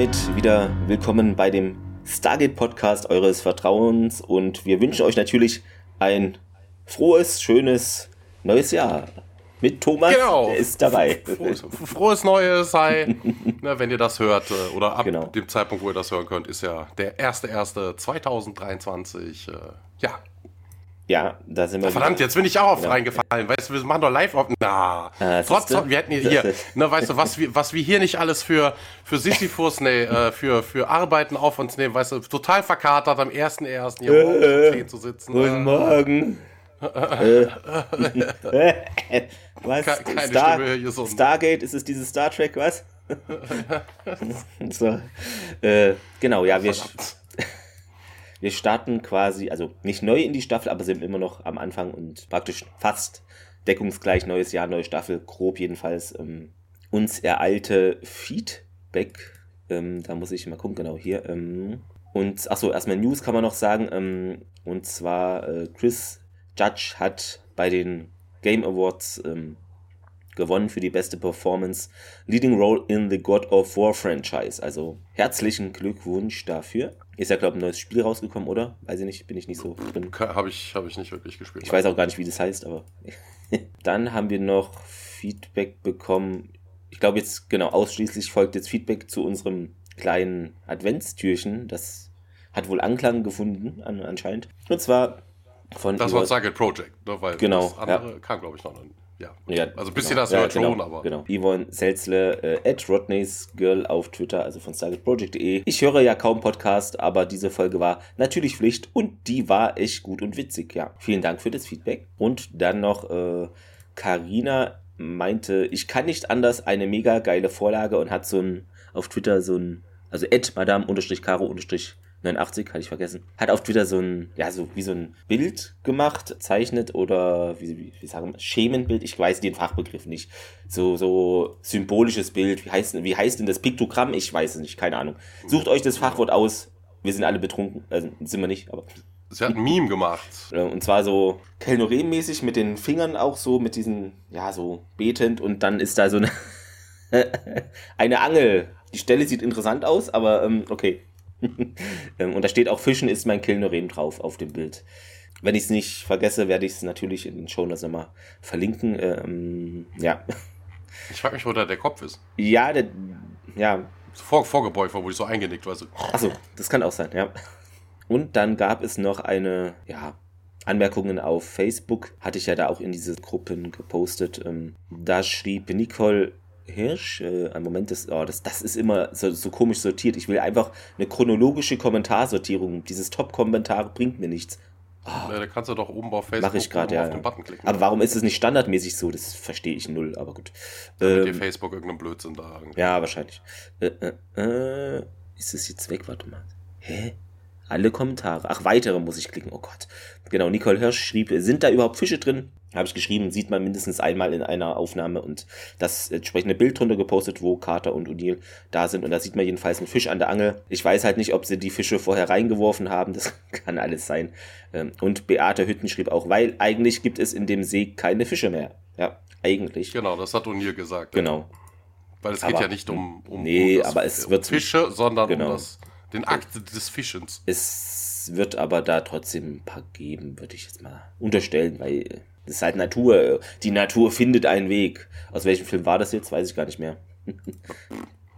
damit wieder willkommen bei dem Stargate Podcast eures Vertrauens und wir wünschen euch natürlich ein frohes, schönes neues Jahr. Mit Thomas, Genau. der ist dabei. Frohes, frohes Neues sei, ne, wenn ihr das hört, äh, oder ab Genau. dem Zeitpunkt, wo ihr das hören könnt, ist ja der 1.1.2023. Äh, ja. Ja, da sind wir Verdammt, wieder. jetzt bin ich auch auf Ja. reingefallen. Weißt du, wir machen doch live auf. Na, Ah, trotz, wir hätten hier, hier ne, weißt du, was wir, was wir hier nicht alles für, für Sisyphus, nee, äh, für, für Arbeiten auf uns nehmen, weißt du, total verkatert am 1.1. hier Äh, 10 zu sitzen. Guten Äh, Morgen. Äh. was? Ke- keine Star Stimme hier so. Stargate, ist es dieses Star Trek, was? so. Äh, genau, ja, wir, verdammt. Wir starten quasi, also nicht neu in die Staffel, aber sind immer noch am Anfang und praktisch fast deckungsgleich neues Jahr, neue Staffel, grob jedenfalls. Ähm, uns ereilte Feedback, ähm, da muss ich mal gucken, genau hier. Ähm, und achso, erstmal News kann man noch sagen. Ähm, und zwar äh, Chris Judge hat bei den Game Awards ähm, gewonnen für die beste Performance Leading Role in the God of War Franchise. Also herzlichen Glückwunsch dafür. Ist ja, glaube ich, ein neues Spiel rausgekommen, oder? Weiß ich nicht, bin ich nicht so drin. Habe ich, hab ich nicht wirklich gespielt. Ich weiß auch gar nicht, wie das heißt, aber. Dann haben wir noch Feedback bekommen. Ich glaube jetzt, genau, ausschließlich folgt jetzt Feedback zu unserem kleinen Adventstürchen. Das hat wohl Anklang gefunden, an, anscheinend. Und zwar von. Das war Target Project, ne, weil Genau, das andere kam, glaube ich, noch. Ja, Ja, also bis ihr genau. das Ja, genau, schon, aber Genau. Yvonne Selzle, äh, at Rodney's Girl auf Twitter, also von StargateProject.de. Ich höre ja kaum Podcast, aber diese Folge war natürlich Pflicht und die war echt gut und witzig, ja. Vielen Dank für das Feedback. Und dann noch äh, Carina meinte, ich kann nicht anders, eine mega geile Vorlage und hat so ein, auf Twitter so ein, also at madame-caro-89, hatte ich vergessen, hat auf Twitter so ein, ja, so wie so ein Bild gemacht, zeichnet oder wie, wie, wie sagen wir, Schemenbild, ich weiß den Fachbegriff nicht. So, so symbolisches Bild, wie heißt, wie heißt denn das Piktogramm? Ich weiß es nicht, keine Ahnung. Sucht euch das Fachwort aus. Wir sind alle betrunken, also sind wir nicht, aber sie hat ein Meme gemacht. Und zwar so Kelnorem-mäßig mit den Fingern auch so, mit diesen, ja, so betend und dann ist da so eine, eine Angel. Die Stelle sieht interessant aus, aber ähm, okay. Ähm, und da steht auch Fischen ist mein Kelnorem drauf auf dem Bild. Wenn ich es nicht vergesse, werde ich es natürlich in den Show Notes nochmal verlinken. Ähm, ja. Ich frage mich, wo da der Kopf ist. Ja, der, ja, Vor, vorgebeugt wo ich so eingenickt war. So. Achso, das kann auch sein, ja. Und dann gab es noch eine, ja, Anmerkungen auf Facebook, hatte ich ja da auch in diese Gruppen gepostet. Ähm, da schrieb Nicole Hirsch, äh, ein Moment, das, oh, das, das ist immer so, so komisch sortiert. Ich will einfach eine chronologische Kommentarsortierung. Dieses Top-Kommentar bringt mir nichts. Ja, da kannst du doch oben auf Facebook Mache ich gerade, oben ja. auf den Button klicken. Aber warum ist es nicht standardmäßig so? Das verstehe ich null, aber gut. Damit dir Ähm, Facebook irgendeinen Blödsinn da irgendwie. ja, wahrscheinlich. Äh, äh, äh, ist es jetzt weg? Warte mal. Hä? Alle Kommentare. Ach, weitere muss ich klicken. Oh Gott. Genau, Nicole Hirsch schrieb, sind da überhaupt Fische drin? Habe ich geschrieben, sieht man mindestens einmal in einer Aufnahme und das entsprechende Bild drunter gepostet, wo Carter und O'Neill da sind. Und da sieht man jedenfalls einen Fisch an der Angel. Ich weiß halt nicht, ob sie die Fische vorher reingeworfen haben. Das kann alles sein. Ähm, Und Beate Hütten schrieb auch, weil eigentlich gibt es in dem See keine Fische mehr. Ja, eigentlich. Genau, das hat O'Neill gesagt. Genau. Weil es Aber- geht ja nicht um, um, Nee, um das- aber es um wird- Fische, sondern Genau. um das, den Akt des Fischens. Es wird aber da trotzdem ein paar geben, würde ich jetzt mal unterstellen, weil das ist halt Natur. Die Natur findet einen Weg. Aus welchem Film war das jetzt? Weiß ich gar nicht mehr.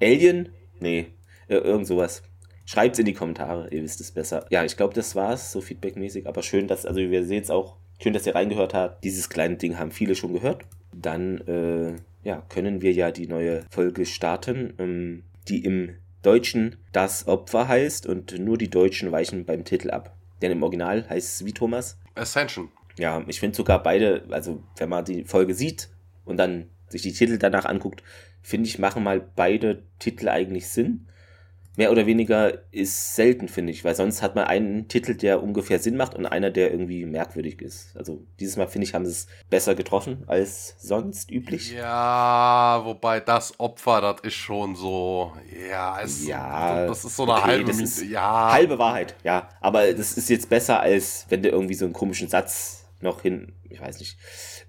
Alien? Nee, irgend sowas. Schreibt's in die Kommentare, ihr wisst es besser. Ja, ich glaube, das war's, so feedbackmäßig. Aber schön, dass, also wir sehen es auch, schön, dass ihr reingehört habt. Dieses kleine Ding haben viele schon gehört. Dann, äh, ja, können wir ja die neue Folge starten, ähm, die im Deutschen das Opfer heißt und nur die Deutschen weichen beim Titel ab. Denn im Original heißt es wie Thomas. Ascension. Ja, ich finde sogar beide, also wenn man die Folge sieht und dann sich die Titel danach anguckt, finde ich, machen mal beide Titel eigentlich Sinn. Mehr oder weniger ist selten, finde ich, weil sonst hat man einen Titel, der ungefähr Sinn macht und einer, der irgendwie merkwürdig ist. Also dieses Mal, finde ich, haben sie es besser getroffen als sonst üblich. Ja, wobei das Opfer, das ist schon so, ja, es, Ja, das ist so eine okay, halbe, ja, Halbe Wahrheit, ja. Aber das ist jetzt besser, als wenn du irgendwie so einen komischen Satz noch hin, ich weiß nicht.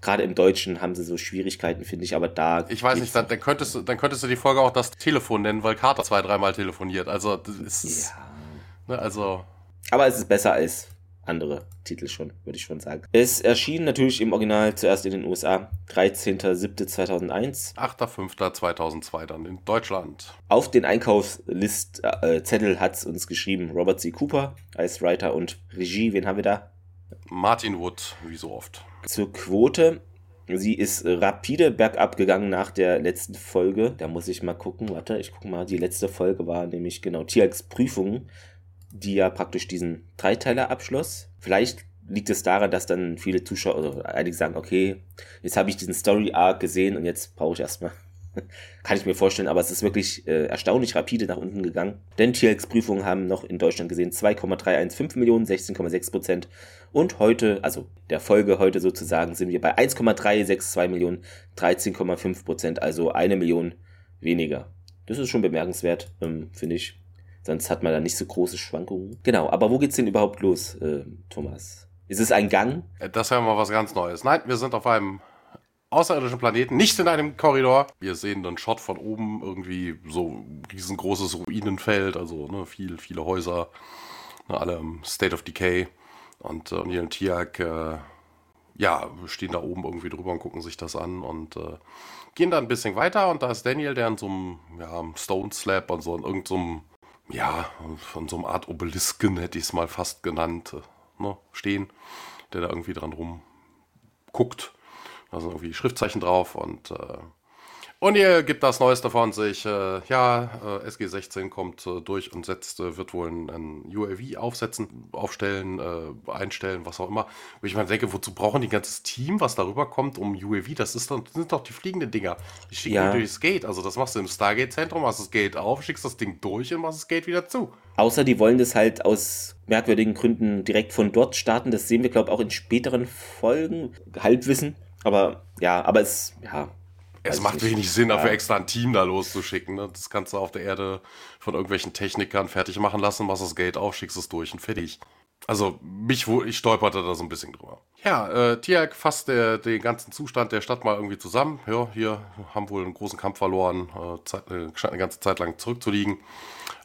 Gerade im Deutschen haben sie so Schwierigkeiten, finde ich, aber da. Ich weiß nicht, dann, dann, könntest du, dann könntest du die Folge auch das Telefon nennen, weil Carter zwei, dreimal telefoniert. Also, das ist. Ja. Ne, also. Aber es ist besser als andere Titel schon, würde ich schon sagen. Es erschien natürlich im Original zuerst in den USA, 13.07.2001. 8.05.2002 dann in Deutschland. Auf den Einkaufslistzettel äh, hat es uns geschrieben Robert C. Cooper als Writer und Regie. Wen haben wir da? Martin Wood, wie so oft. Zur Quote. Sie ist rapide bergab gegangen nach der letzten Folge. Da muss ich mal gucken. Warte, ich gucke mal. Die letzte Folge war nämlich genau Tiax Prüfung die ja praktisch diesen Dreiteiler abschloss. Vielleicht liegt es daran, dass dann viele Zuschauer oder einige sagen, okay, jetzt habe ich diesen Story Arc gesehen und jetzt brauche ich erstmal. Kann ich mir vorstellen, aber es ist wirklich äh, erstaunlich rapide nach unten gegangen. Denn TLX-Prüfungen haben noch in Deutschland gesehen 2,315 Millionen, 16,6 Prozent. Und heute, also der Folge heute sozusagen, sind wir bei 1,362 Millionen, 13,5 Prozent, also eine Million weniger. Das ist schon bemerkenswert, ähm, finde ich. Sonst hat man da nicht so große Schwankungen. Genau, aber wo geht's denn überhaupt los, äh, Thomas? Ist es ein Gang? Äh, das wäre mal was ganz Neues. Nein, wir sind auf einem außerirdischen Planeten, nicht in einem Korridor. Wir sehen einen Shot von oben, irgendwie so riesengroßes Ruinenfeld, also ne, viel, viele Häuser, ne, alle im State of Decay. Und äh, Neil und Tiak, äh, ja, stehen da oben irgendwie drüber und gucken sich das an und äh, gehen da ein bisschen weiter. Und da ist Daniel, der in so einem ja, Stone Slab und so in irgendeinem ja, von so einer Art Obelisken hätte ich es mal fast genannt, äh, ne, stehen, der da irgendwie dran rumguckt. Da sind irgendwie Schriftzeichen drauf und äh, und ihr gibt das Neueste von sich. Äh, ja, äh, SG16 kommt äh, durch und setzt, äh, wird wohl ein, ein, UAV aufsetzen, aufstellen, äh, einstellen, was auch immer. Wo ich mir denke, wozu brauchen die ein ganzes Team, was darüber kommt, um UAV? Das, ist doch, das sind doch die fliegenden Dinger. Die schicken ja. die durchs Gate. Also das machst du im Stargate-Zentrum, machst das Gate auf, schickst das Ding durch und machst das Gate wieder zu. Außer die wollen das halt aus merkwürdigen Gründen direkt von dort starten. Das sehen wir, glaube ich, auch in späteren Folgen. Halbwissen. Aber ja, aber es, ja, es macht wenig Sinn, dafür ja. extra ein Team da loszuschicken. Ne? Das kannst du auf der Erde von irgendwelchen Technikern fertig machen lassen, machst das Geld auf, schickst es durch und fertig. Also mich, ich stolperte da so ein bisschen drüber. Ja, äh, Tiak fasst der, den ganzen Zustand der Stadt mal irgendwie zusammen. Ja, hier haben wohl einen großen Kampf verloren, äh, Zeit, äh, scheint eine ganze Zeit lang zurückzuliegen.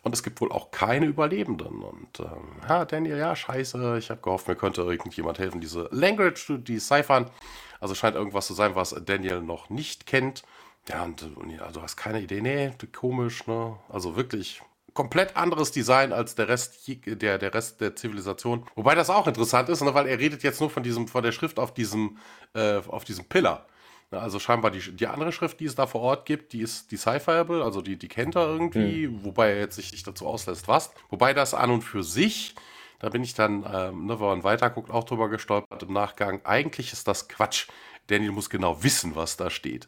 Und es gibt wohl auch keine Überlebenden. Und ähm, ja, Daniel, ja, scheiße, ich habe gehofft, mir könnte irgendjemand helfen, diese Language zu deciphern. Also scheint irgendwas zu sein, was Daniel noch nicht kennt. Ja, und, und ja, du hast keine Idee. Nee, komisch, ne? Also wirklich komplett anderes Design als der Rest der, der Rest der Zivilisation. Wobei das auch interessant ist, ne, weil er redet jetzt nur von diesem, von der Schrift auf diesem, äh, auf diesem Pillar. Also scheinbar die, die andere Schrift, die es da vor Ort gibt, die ist decipherable, also die, die kennt er irgendwie, mhm. wobei er jetzt sich nicht dazu auslässt, was. Wobei das an und für sich da bin ich dann, ähm, ne, wenn man weiterguckt, auch drüber gestolpert im Nachgang. Eigentlich ist das Quatsch. Daniel muss genau wissen, was da steht.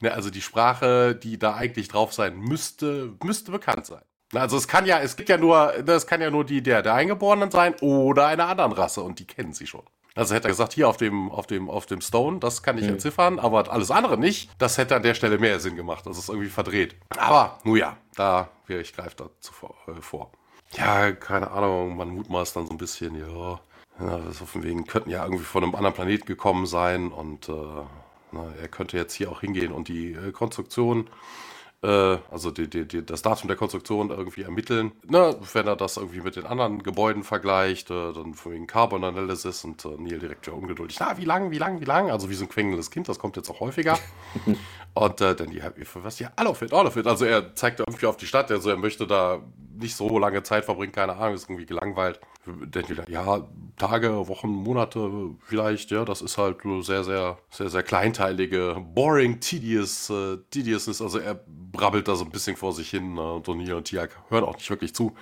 Ne, also die Sprache, die da eigentlich drauf sein müsste, müsste bekannt sein. Also es kann ja, es gibt ja nur, das kann ja nur die der, der Eingeborenen sein oder einer anderen Rasse und die kennen sie schon. Also hätte er gesagt, hier auf dem, auf dem, auf dem Stone, das kann ich mhm. entziffern, aber alles andere nicht. Das hätte an der Stelle mehr Sinn gemacht. Das ist irgendwie verdreht. Aber, nun ja, da, ich greife dazu äh, vor. Ja, keine Ahnung, man mutmaßt dann so ein bisschen, ja, ja das auf dem Wegen könnten ja irgendwie von einem anderen Planeten gekommen sein und äh, na, er könnte jetzt hier auch hingehen und die äh, Konstruktion äh, also die, die, die, das Datum der Konstruktion irgendwie ermitteln. Ne, wenn er das irgendwie mit den anderen Gebäuden vergleicht, äh, dann von wegen Carbon Analysis und äh, Neil direkt ja ungeduldig. Na, wie lang, wie lang, wie lang? Also wie so ein quengelndes Kind, das kommt jetzt auch häufiger. und äh, dann die, was ja, all of it, all of it. Also er zeigt irgendwie auf die Stadt, also er möchte da nicht so lange Zeit verbringen, keine Ahnung, ist irgendwie gelangweilt. Dann wieder, ja, Tage, Wochen, Monate vielleicht, ja, das ist halt sehr, sehr, sehr, sehr kleinteilige, boring, tedious, äh, tediousness. Also er brabbelt da so ein bisschen vor sich hin ne? und O'Neill und Tiak hören auch nicht wirklich zu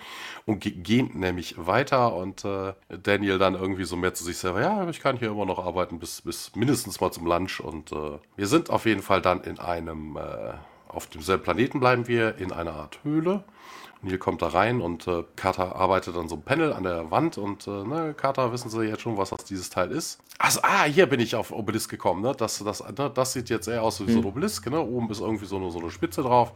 und gehen nämlich weiter und äh, Daniel dann irgendwie so mehr zu sich selber, ja, ich kann hier immer noch arbeiten bis, bis mindestens mal zum Lunch und äh, wir sind auf jeden Fall dann in einem, äh, auf demselben Planeten bleiben wir, in einer Art Höhle Neil kommt da rein und äh, Carter arbeitet an so einem Panel an der Wand und äh, ne, Carter, wissen Sie jetzt schon, was das dieses Teil ist? Also, ah, hier bin ich auf Obelisk gekommen, ne? Das, das, ne? das sieht jetzt eher aus wie so ein hm. Obelisk, ne? Oben ist irgendwie so eine, so eine Spitze drauf.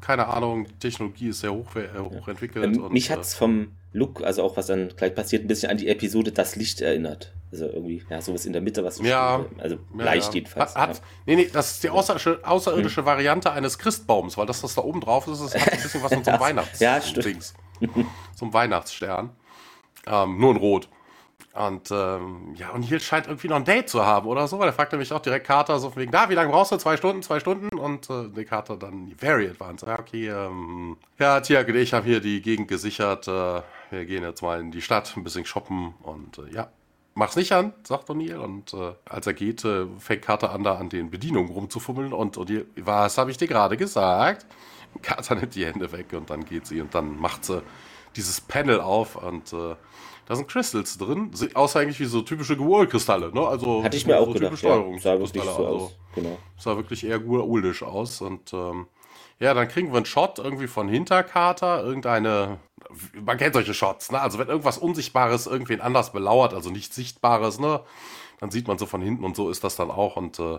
Keine Ahnung, die Technologie ist sehr hoch, äh, hochentwickelt. Ähm, und, mich hat es vom Look, also auch was dann gleich passiert, ein bisschen an die Episode Das Licht erinnert. Also irgendwie, ja, sowas in der Mitte, was ja, also ja, leicht ja. jedenfalls. Hat, hat, nee, nee, das ist die außerirdische, außerirdische hm. Variante eines Christbaums, weil das, was da oben drauf ist, das hat ein bisschen was von so einem Weihnachts ja, stimmt. so einem Weihnachtsstern. Ähm, nur in Rot. Und ähm, ja, und Hill scheint irgendwie noch ein Date zu haben oder so, weil er fragt nämlich auch direkt Carter so von wegen, da, wie lange brauchst du? Zwei Stunden, zwei Stunden? Und äh, der Carter dann very advanced. Ja, okay, ähm, ja, Tiag und ich haben hier die Gegend gesichert. Äh, wir gehen jetzt mal in die Stadt, ein bisschen shoppen und äh, ja, mach's nicht an, sagt O'Neill. Und äh, als er geht, äh, fängt Carter an, da an den Bedienungen rumzufummeln. Und O'Neill, was habe ich dir gerade gesagt? Carter nimmt die Hände weg und dann geht sie und dann macht sie dieses Panel auf und äh, da sind Crystals drin, außer eigentlich wie so typische Geol-Kristalle, ne? Also Hatte ich mir so auch gedacht, ja, sah wirklich so also, aus. Genau. Sah wirklich eher guaulisch aus und ähm, ja, dann kriegen wir einen Shot irgendwie von Hinterkater, irgendeine, man kennt solche Shots, ne? Also wenn irgendwas Unsichtbares irgendwen anders belauert, also nichts Sichtbares, ne? Dann sieht man so von hinten und so ist das dann auch und äh,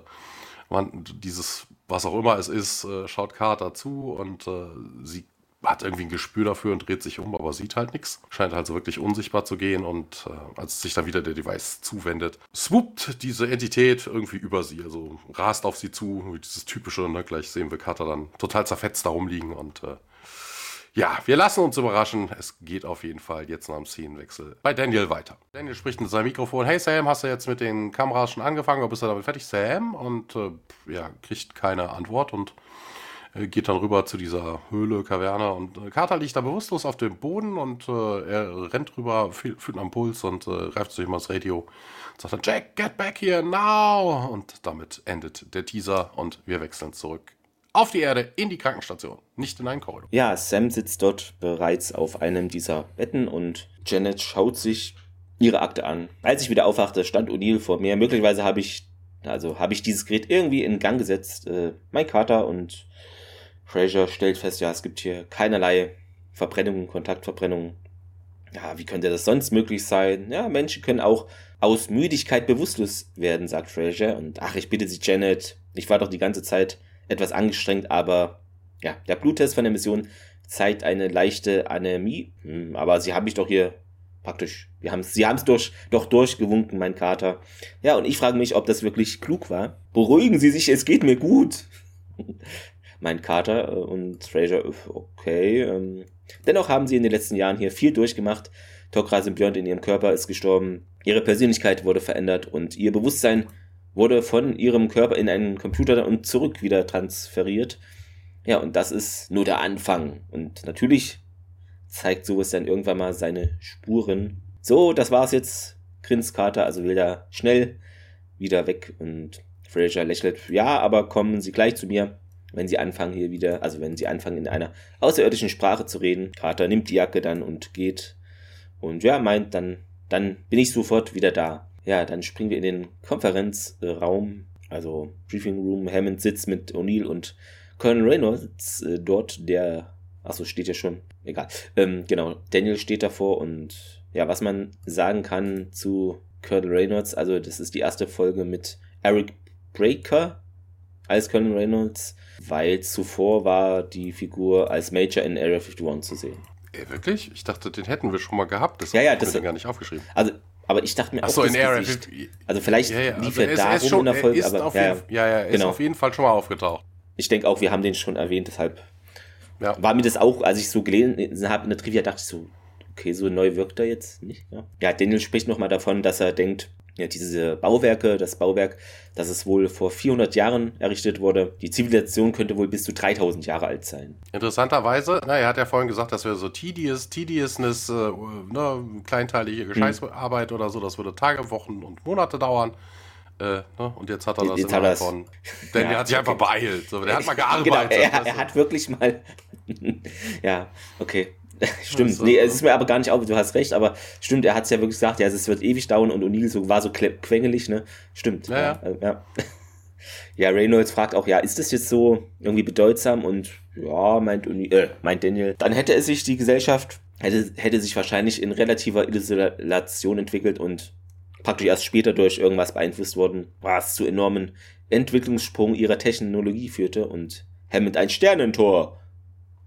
man, dieses, was auch immer es ist, äh, schaut Carter zu und äh, sie hat irgendwie ein Gespür dafür und dreht sich um, aber sieht halt nichts. Scheint halt so wirklich unsichtbar zu gehen und äh, als sich dann wieder der Device zuwendet, swoopt diese Entität irgendwie über sie, also rast auf sie zu, wie dieses typische, ne, gleich sehen wir Cutter dann total zerfetzt da rumliegen und äh, ja, wir lassen uns überraschen. Es geht auf jeden Fall jetzt nach dem Szenenwechsel bei Daniel weiter. Daniel spricht mit seinem Mikrofon. Hey Sam, hast du jetzt mit den Kameras schon angefangen oder bist du damit fertig? Sam? Und äh, ja, kriegt keine Antwort und geht dann rüber zu dieser Höhle, Kaverne und äh, Carter liegt da bewusstlos auf dem Boden und äh, er rennt rüber, fühlt, am Puls und äh, greift sich mal das Radio und sagt dann, Jack, get back here now! Und damit endet der Teaser und wir wechseln zurück auf die Erde in die Krankenstation, nicht in einen Korridor. Ja, Sam sitzt dort bereits auf einem dieser Betten und Janet schaut sich ihre Akte an. Als ich wieder aufwachte, stand O'Neill vor mir. Möglicherweise habe ich, also habe ich dieses Gerät irgendwie in Gang gesetzt. Äh, mein Kater und Fraser stellt fest, ja, es gibt hier keinerlei Verbrennungen, Kontaktverbrennungen. Ja, wie könnte das sonst möglich sein? Ja, Menschen können auch aus Müdigkeit bewusstlos werden, sagt Fraser. Und ach, ich bitte Sie, Janet, ich war doch die ganze Zeit etwas angestrengt, aber ja, der Bluttest von der Mission zeigt eine leichte Anämie. Hm, aber Sie haben mich doch hier praktisch, wir haben Sie haben es durch, doch durchgewunken, mein Kater. Ja, und ich frage mich, ob das wirklich klug war. Beruhigen Sie sich, es geht mir gut. Mein Kater äh, und Fraser, okay. Ähm. Dennoch haben sie in den letzten Jahren hier viel durchgemacht. Tokra Symbiont in ihrem Körper ist gestorben, ihre Persönlichkeit wurde verändert und ihr Bewusstsein wurde von ihrem Körper in einen Computer und zurück wieder transferiert. Ja, und das ist nur der Anfang. Und natürlich zeigt sowas dann irgendwann mal seine Spuren. So, das war's jetzt. Grins Kater, also will da schnell wieder weg und Fraser lächelt. Ja, aber kommen Sie gleich zu mir wenn sie anfangen hier wieder, also wenn sie anfangen in einer außerirdischen Sprache zu reden. Carter nimmt die Jacke dann und geht und ja, meint dann, dann bin ich sofort wieder da. Ja, dann springen wir in den Konferenzraum, also Briefing Room. Hammond sitzt mit O'Neill und Colonel Reynolds äh, dort, der, achso, steht ja schon, egal. Ähm, genau, Daniel steht davor und ja, was man sagen kann zu Colonel Reynolds, also das ist die erste Folge mit Eric Breaker als Colonel Reynolds weil zuvor war die Figur als Major in Area 51 zu sehen. Ey, wirklich? Ich dachte, den hätten wir schon mal gehabt. Das ja, ja, das ist gar nicht aufgeschrieben. Also, aber ich dachte mir Ach so, in Area 50, Also vielleicht ja, ja. lief also er da rum schon, in der Folge, aber ja, jeden, ja, ja, er genau. ist auf jeden Fall schon mal aufgetaucht. Ich denke auch, wir haben den schon erwähnt, deshalb ja. war mir das auch, als ich so gelesen habe in der Trivia, dachte ich so, okay, so neu wirkt er jetzt nicht. Ja, ja Daniel spricht nochmal davon, dass er denkt, ja, diese Bauwerke, das Bauwerk, das es wohl vor 400 Jahren errichtet wurde. Die Zivilisation könnte wohl bis zu 3000 Jahre alt sein. Interessanterweise, na, er hat ja vorhin gesagt, dass wir so tedious, tediousness, äh, ne, kleinteilige Gescheißarbeit hm. oder so, das würde Tage, Wochen und Monate dauern. Äh, ne? Und jetzt hat er das jetzt hat von. Denn ja, er hat sich okay. einfach beeilt. So, der hat mal gearbeitet. Genau, er, er hat wirklich mal. ja, okay. stimmt, also, nee, es ist mir aber gar nicht auf, du hast recht, aber stimmt, er hat es ja wirklich gesagt, ja, es wird ewig dauern und O'Neill so, war so quengelig, ne? Stimmt. Ja, ja. ja. ja, Reynolds fragt auch, ja, ist das jetzt so irgendwie bedeutsam und Ja, meint, Uni, äh, meint Daniel. Dann hätte es sich die Gesellschaft, hätte, hätte sich wahrscheinlich in relativer Isolation entwickelt und praktisch erst später durch irgendwas beeinflusst worden, was zu enormen Entwicklungssprung ihrer Technologie führte und Hammond ein Sternentor.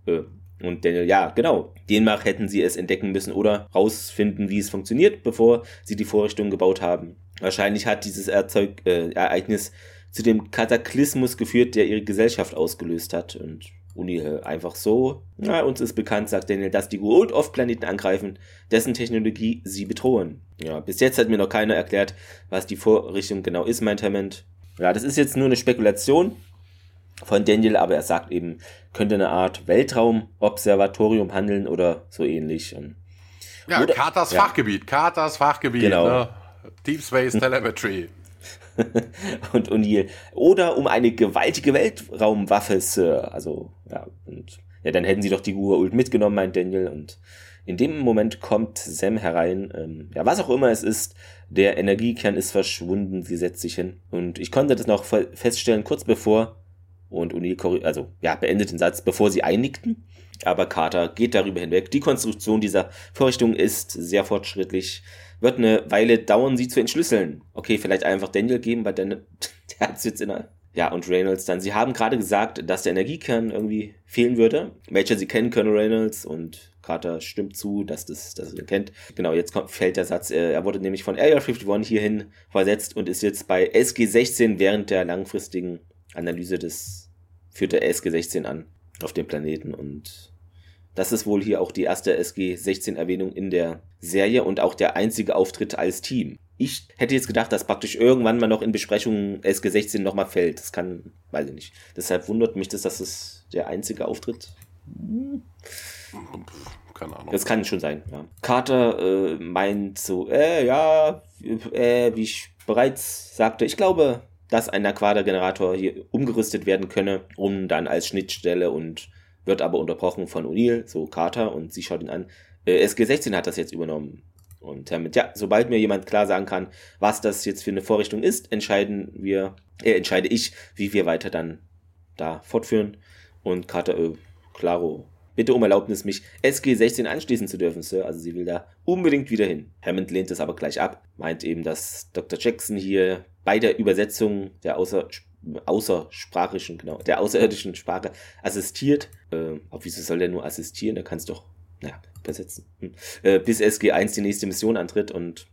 Äh, und Daniel, ja, genau. Demnach hätten sie es entdecken müssen oder rausfinden, wie es funktioniert, bevor sie die Vorrichtung gebaut haben. Wahrscheinlich hat dieses Erzeug, äh, Ereignis zu dem Kataklysmus geführt, der ihre Gesellschaft ausgelöst hat. Und Uni äh, einfach so. Na, uns ist bekannt, sagt Daniel, dass die Gould oft Planeten angreifen, dessen Technologie sie bedrohen. Ja, bis jetzt hat mir noch keiner erklärt, was die Vorrichtung genau ist, meint Hammond. Ja, das ist jetzt nur eine Spekulation von Daniel, aber er sagt eben, könnte eine Art Weltraumobservatorium handeln oder so ähnlich. Ja, oder, Carters ja. Fachgebiet, Carters Fachgebiet, genau. ne? Deep Space Telemetry. und O'Neill. Oder um eine gewaltige Weltraumwaffe, Sir. Also, ja, und ja, dann hätten sie doch die Ult mitgenommen, meint Daniel. Und in dem Moment kommt Sam herein. Ähm, ja, was auch immer es ist, der Energiekern ist verschwunden, sie setzt sich hin. Und ich konnte das noch feststellen, kurz bevor und O'Neill, also ja, beendet den Satz, bevor sie einigten. Aber Carter geht darüber hinweg. Die Konstruktion dieser Vorrichtung ist sehr fortschrittlich wird eine Weile dauern, sie zu entschlüsseln. Okay, vielleicht einfach Daniel geben, weil der, der hat es jetzt in der. Ja, und Reynolds dann. Sie haben gerade gesagt, dass der Energiekern irgendwie fehlen würde. Major, Sie kennen Colonel Reynolds und Carter stimmt zu, dass das, dass er ihn kennt. Genau, jetzt kommt, fällt der Satz. Er wurde nämlich von Area 51 hierhin versetzt und ist jetzt bei SG-16 während der langfristigen Analyse des, führt der SG-16 an auf dem Planeten und das ist wohl hier auch die erste SG-16-Erwähnung in der Serie und auch der einzige Auftritt als Team. Ich hätte jetzt gedacht, dass praktisch irgendwann mal noch in Besprechungen SG-16 nochmal fällt. Das kann, weiß ich nicht. Deshalb wundert mich das, dass es der einzige Auftritt. Hm. Keine Ahnung. Das kann schon sein, ja. Carter äh, meint so, äh, ja, äh, wie ich bereits sagte, ich glaube, dass ein Aquada-Generator hier umgerüstet werden könne, um dann als Schnittstelle und wird aber unterbrochen von O'Neill, so Carter, und sie schaut ihn an. Äh, SG16 hat das jetzt übernommen. Und damit, ja, sobald mir jemand klar sagen kann, was das jetzt für eine Vorrichtung ist, entscheiden wir, äh, entscheide ich, wie wir weiter dann da fortführen. Und Carter, äh, klaro, bitte um Erlaubnis, mich SG16 anschließen zu dürfen, Sir. Also sie will da unbedingt wieder hin. Hammond lehnt es aber gleich ab, meint eben, dass Dr. Jackson hier bei der Übersetzung der außer außersprachischen, genau, der außerirdischen Sprache assistiert. Äh, aber wieso soll der nur assistieren? Der kann es doch, naja, übersetzen. Hm. Äh, bis SG1 die nächste Mission antritt und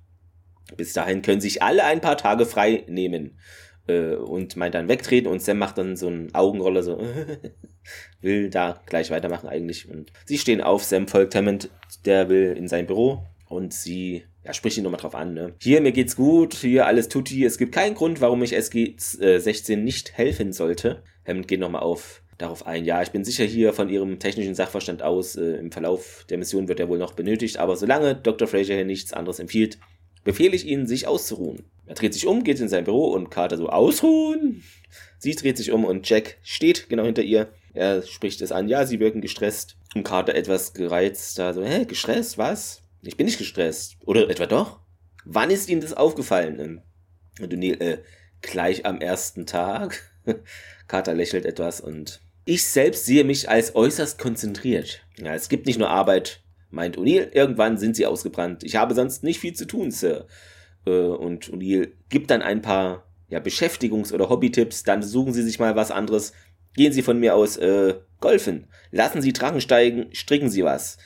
bis dahin können sich alle ein paar Tage frei nehmen. Äh, und meint dann wegtreten und Sam macht dann so einen Augenroller, so will da gleich weitermachen eigentlich. Und sie stehen auf, Sam folgt Hammond, der will in sein Büro und sie ja, sprich ihn nochmal drauf an, ne? Hier, mir geht's gut, hier alles tutti. Es gibt keinen Grund, warum ich SG16 nicht helfen sollte. Hammond geht nochmal auf darauf ein. Ja, ich bin sicher hier von Ihrem technischen Sachverstand aus, äh, im Verlauf der Mission wird er wohl noch benötigt, aber solange Dr. Fraser hier nichts anderes empfiehlt, befehle ich Ihnen, sich auszuruhen. Er dreht sich um, geht in sein Büro und Carter so, ausruhen? Sie dreht sich um und Jack steht genau hinter ihr. Er spricht es an, ja, sie wirken gestresst. Und Carter etwas gereizt, da so, hä, gestresst, was? Ich bin nicht gestresst. Oder etwa doch? Wann ist Ihnen das aufgefallen? Und O'Neill, äh, gleich am ersten Tag. Carter lächelt etwas und ich selbst sehe mich als äußerst konzentriert. Ja, es gibt nicht nur Arbeit, meint O'Neill. Irgendwann sind sie ausgebrannt. Ich habe sonst nicht viel zu tun, Sir. Äh, und O'Neill gibt dann ein paar ja, Beschäftigungs- oder Hobbytipps. Dann suchen Sie sich mal was anderes. Gehen Sie von mir aus äh, golfen. Lassen Sie Drachen steigen. Stricken Sie was.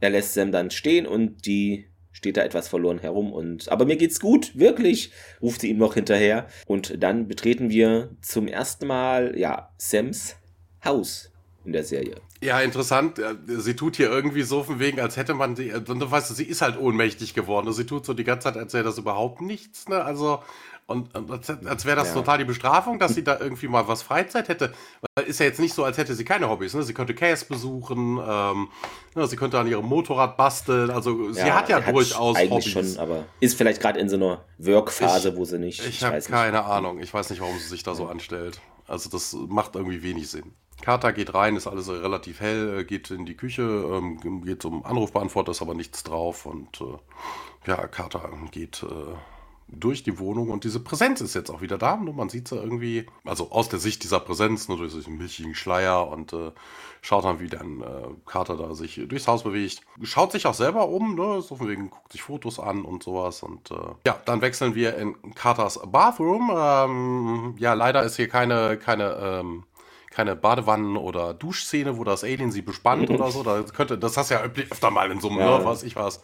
Er lässt Sam dann stehen und die steht da etwas verloren herum und aber mir geht's gut, wirklich, ruft sie ihm noch hinterher und dann betreten wir zum ersten Mal ja Sams Haus in der Serie. Ja, interessant. Sie tut hier irgendwie so von wegen, als hätte man sie, du weißt, sie ist halt ohnmächtig geworden. Sie tut so die ganze Zeit, als wäre das überhaupt nichts, ne? Also, und, und als, als wäre das ja. total die Bestrafung, dass sie da irgendwie mal was Freizeit hätte. Weil ist ja jetzt nicht so, als hätte sie keine Hobbys. Ne? Sie könnte Case besuchen, ähm, ne? sie könnte an ihrem Motorrad basteln. Also sie ja, hat ja durchaus eigentlich Hobbys. schon, aber ist vielleicht gerade in so einer Workphase, wo sie nicht. Ich, ich habe keine Ahnung. Ich weiß nicht, warum sie sich da so anstellt. Also das macht irgendwie wenig Sinn. Carter geht rein, ist alles relativ hell, äh, geht in die Küche, ähm, geht zum Anrufbeantworter, ist aber nichts drauf und äh, ja, Carter geht äh, durch die Wohnung und diese Präsenz ist jetzt auch wieder da. Und man sieht sie irgendwie, also aus der Sicht dieser Präsenz, nur durch diesen milchigen Schleier und äh, schaut dann, wie dann äh, Carter da sich durchs Haus bewegt. Schaut sich auch selber um, ne? so von wegen, guckt sich Fotos an und sowas. Und äh, ja, dann wechseln wir in Carters Bathroom. Ähm, ja, leider ist hier keine, keine, ähm, keine Badewannen- oder Duschszene, wo das Alien sie bespannt oder so. Da könnte, das hast du ja öfter mal in so einem, ja. was ich was.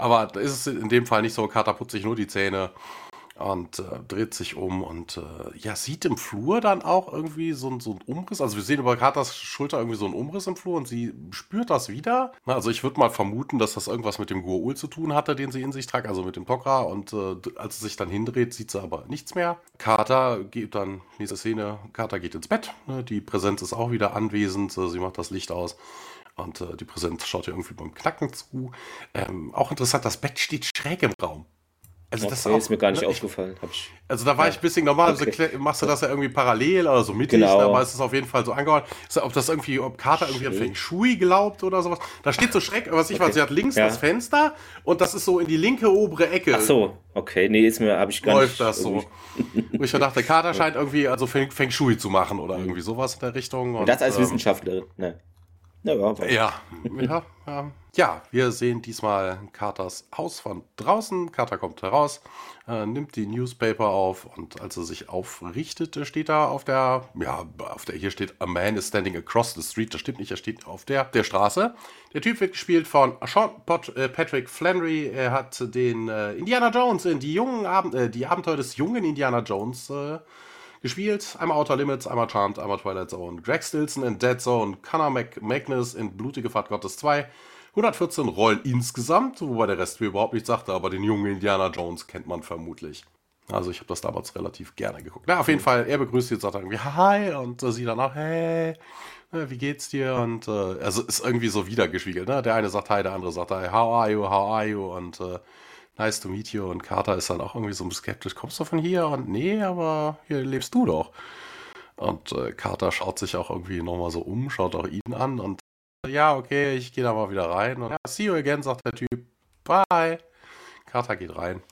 Aber da ist es in dem Fall nicht so. Carter putzt sich nur die Zähne und äh, dreht sich um und äh, ja, sieht im Flur dann auch irgendwie so, so einen Umriss. Also wir sehen über Carters Schulter irgendwie so einen Umriss im Flur und sie spürt das wieder. Also ich würde mal vermuten, dass das irgendwas mit dem Gua'ul zu tun hatte, den sie in sich tragt, also mit dem Tok'ra. Und äh, als sie sich dann hindreht, sieht sie aber nichts mehr. Carter geht dann, nächste Szene, Carter geht ins Bett. Ne? Die Präsenz ist auch wieder anwesend. Sie macht das Licht aus. Und äh, die Präsenz schaut ihr irgendwie beim Knacken zu. Ähm, auch interessant, das Bett steht schräg im Raum. Also okay, das auch, ist mir gar nicht ne, aufgefallen. Ich, also da war ja. ich ein bisschen normal, okay. machst du das ja irgendwie parallel oder so mittig, genau. aber es ist auf jeden Fall so angeordnet. Ob das irgendwie, ob Carter irgendwie an Feng Shui glaubt oder sowas. Da steht so Schreck, was ich okay. weiß, sie hat links ja. das Fenster und das ist so in die linke obere Ecke. Ach so, okay, nee, ist mir, habe ich gar Läuft nicht. Läuft das so. Wo ich dachte, Carter scheint irgendwie also Feng, Feng Shui zu machen oder irgendwie sowas in der Richtung. Und, das als ähm, Wissenschaftlerin, ne. Ja, ja, ja, ja, ja, wir sehen diesmal Carters Haus von draußen. Carter kommt heraus, äh, nimmt die Newspaper auf und als er sich aufrichtet, steht da auf der, ja, auf der, hier steht, a man is standing across the street. Das stimmt nicht, er steht auf der, der Straße. Der Typ wird gespielt von Sean Pot, äh, Patrick Flannery. Er hat den äh, Indiana Jones in die jungen Abend, äh, die Abenteuer des jungen Indiana Jones äh, gespielt. Einmal Outer Limits, einmal Charmed, einmal Twilight Zone. Greg Stilson in Dead Zone, Connor Mac Magnus in Blutige Fahrt Gottes 2. 114 Rollen insgesamt, wobei der Rest mir überhaupt nichts sagte, aber den jungen Indiana Jones kennt man vermutlich. Also ich habe das damals relativ gerne geguckt. Na, auf jeden Fall, er begrüßt jetzt, sagt irgendwie Hi und äh, sie danach Hey, wie geht's dir? Und äh, also ist irgendwie so wiedergespiegelt. Ne? Der eine sagt Hi, der andere sagt Hi, How are you? How are you? Und äh, nice to meet you. Und Carter ist dann auch irgendwie so skeptisch. Kommst du von hier? Und nee, aber hier lebst du doch. Und äh, Carter schaut sich auch irgendwie nochmal so um, schaut auch ihn an und ja, okay, ich gehe da mal wieder rein. Und ja, see you again, sagt der Typ. Bye. Carter geht rein.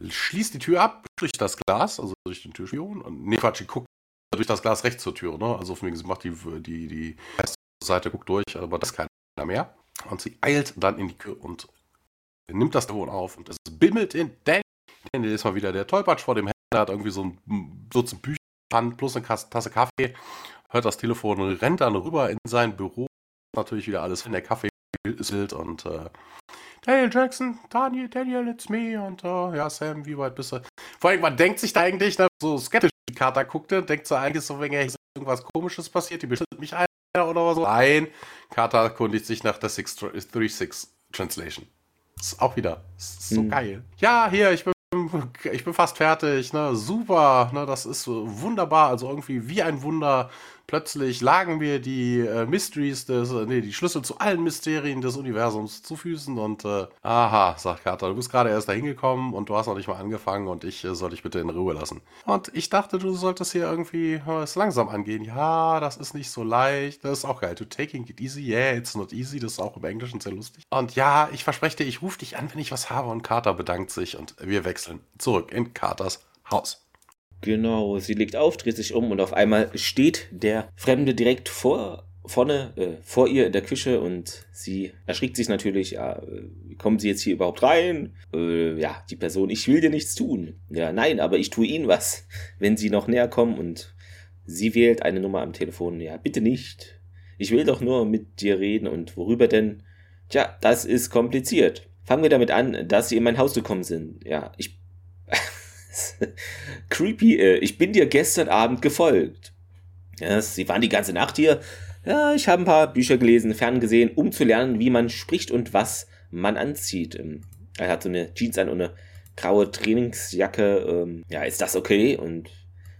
Schließt die Tür ab, durch das Glas, also durch den Türspion. Und nee, Quatsch, guckt durch das Glas rechts zur Tür, ne? Also von wegen, macht die, die, die Seite, guckt durch, aber das ist keiner mehr. Und sie eilt dann in die Tür und nimmt das Telefon auf und es bimmelt in Daniel. Daniel ist mal wieder der Tollpatsch vor dem Händler, hat irgendwie so ein Dutzend Bücher plus eine Tasse Kaffee, hört das Telefon und rennt dann rüber in sein Büro. Natürlich wieder alles in der Kaffee ist und äh, Daniel Jackson, Daniel, Daniel, it's me und äh, ja, Sam, wie weit bist du? Vor allem, man denkt sich da eigentlich, ne, so skeptisch die Carter guckte, denkt so eigentlich so, wenn ist irgendwas komisches passiert, die beschützt mich einer oder so. Nein, Carter kundigt sich nach der 636 Translation. Ist auch wieder ist so hm. geil. Ja, hier, ich bin, ich bin fast fertig. Ne? Super, ne? das ist wunderbar. Also irgendwie wie ein Wunder Plötzlich lagen mir die äh, Mysteries des, äh, nee, die Schlüssel zu allen Mysterien des Universums zu Füßen und äh, aha, sagt Carter, du bist gerade erst da hingekommen und du hast noch nicht mal angefangen und ich äh, soll dich bitte in Ruhe lassen. Und ich dachte, du solltest hier irgendwie äh, es langsam angehen. Ja, das ist nicht so leicht. Das ist auch geil. To taking it easy, yeah, it's not easy. Das ist auch im Englischen sehr lustig. Und ja, ich verspreche dir, ich rufe dich an, wenn ich was habe. Und Carter bedankt sich und wir wechseln zurück in Carters Haus. Genau, sie legt auf, dreht sich um und auf einmal steht der Fremde direkt vor vorne äh, vor ihr in der Küche und sie erschrickt sich natürlich, ja, äh, wie kommen sie jetzt hier überhaupt rein? Äh, ja, die Person, ich will dir nichts tun. Ja, nein, aber ich tue ihnen was, wenn sie noch näher kommen und sie wählt eine Nummer am Telefon. Ja, bitte nicht. Ich will doch nur mit dir reden und worüber denn? Tja, das ist kompliziert. Fangen wir damit an, dass sie in mein Haus gekommen sind. Ja, ich Creepy, äh, ich bin dir gestern Abend gefolgt. Ja, sie waren die ganze Nacht hier. Ja, ich habe ein paar Bücher gelesen, ferngesehen, um zu lernen, wie man spricht und was man anzieht. Ähm, er hat so eine Jeans an und eine graue Trainingsjacke. Ähm, ja, ist das okay? Und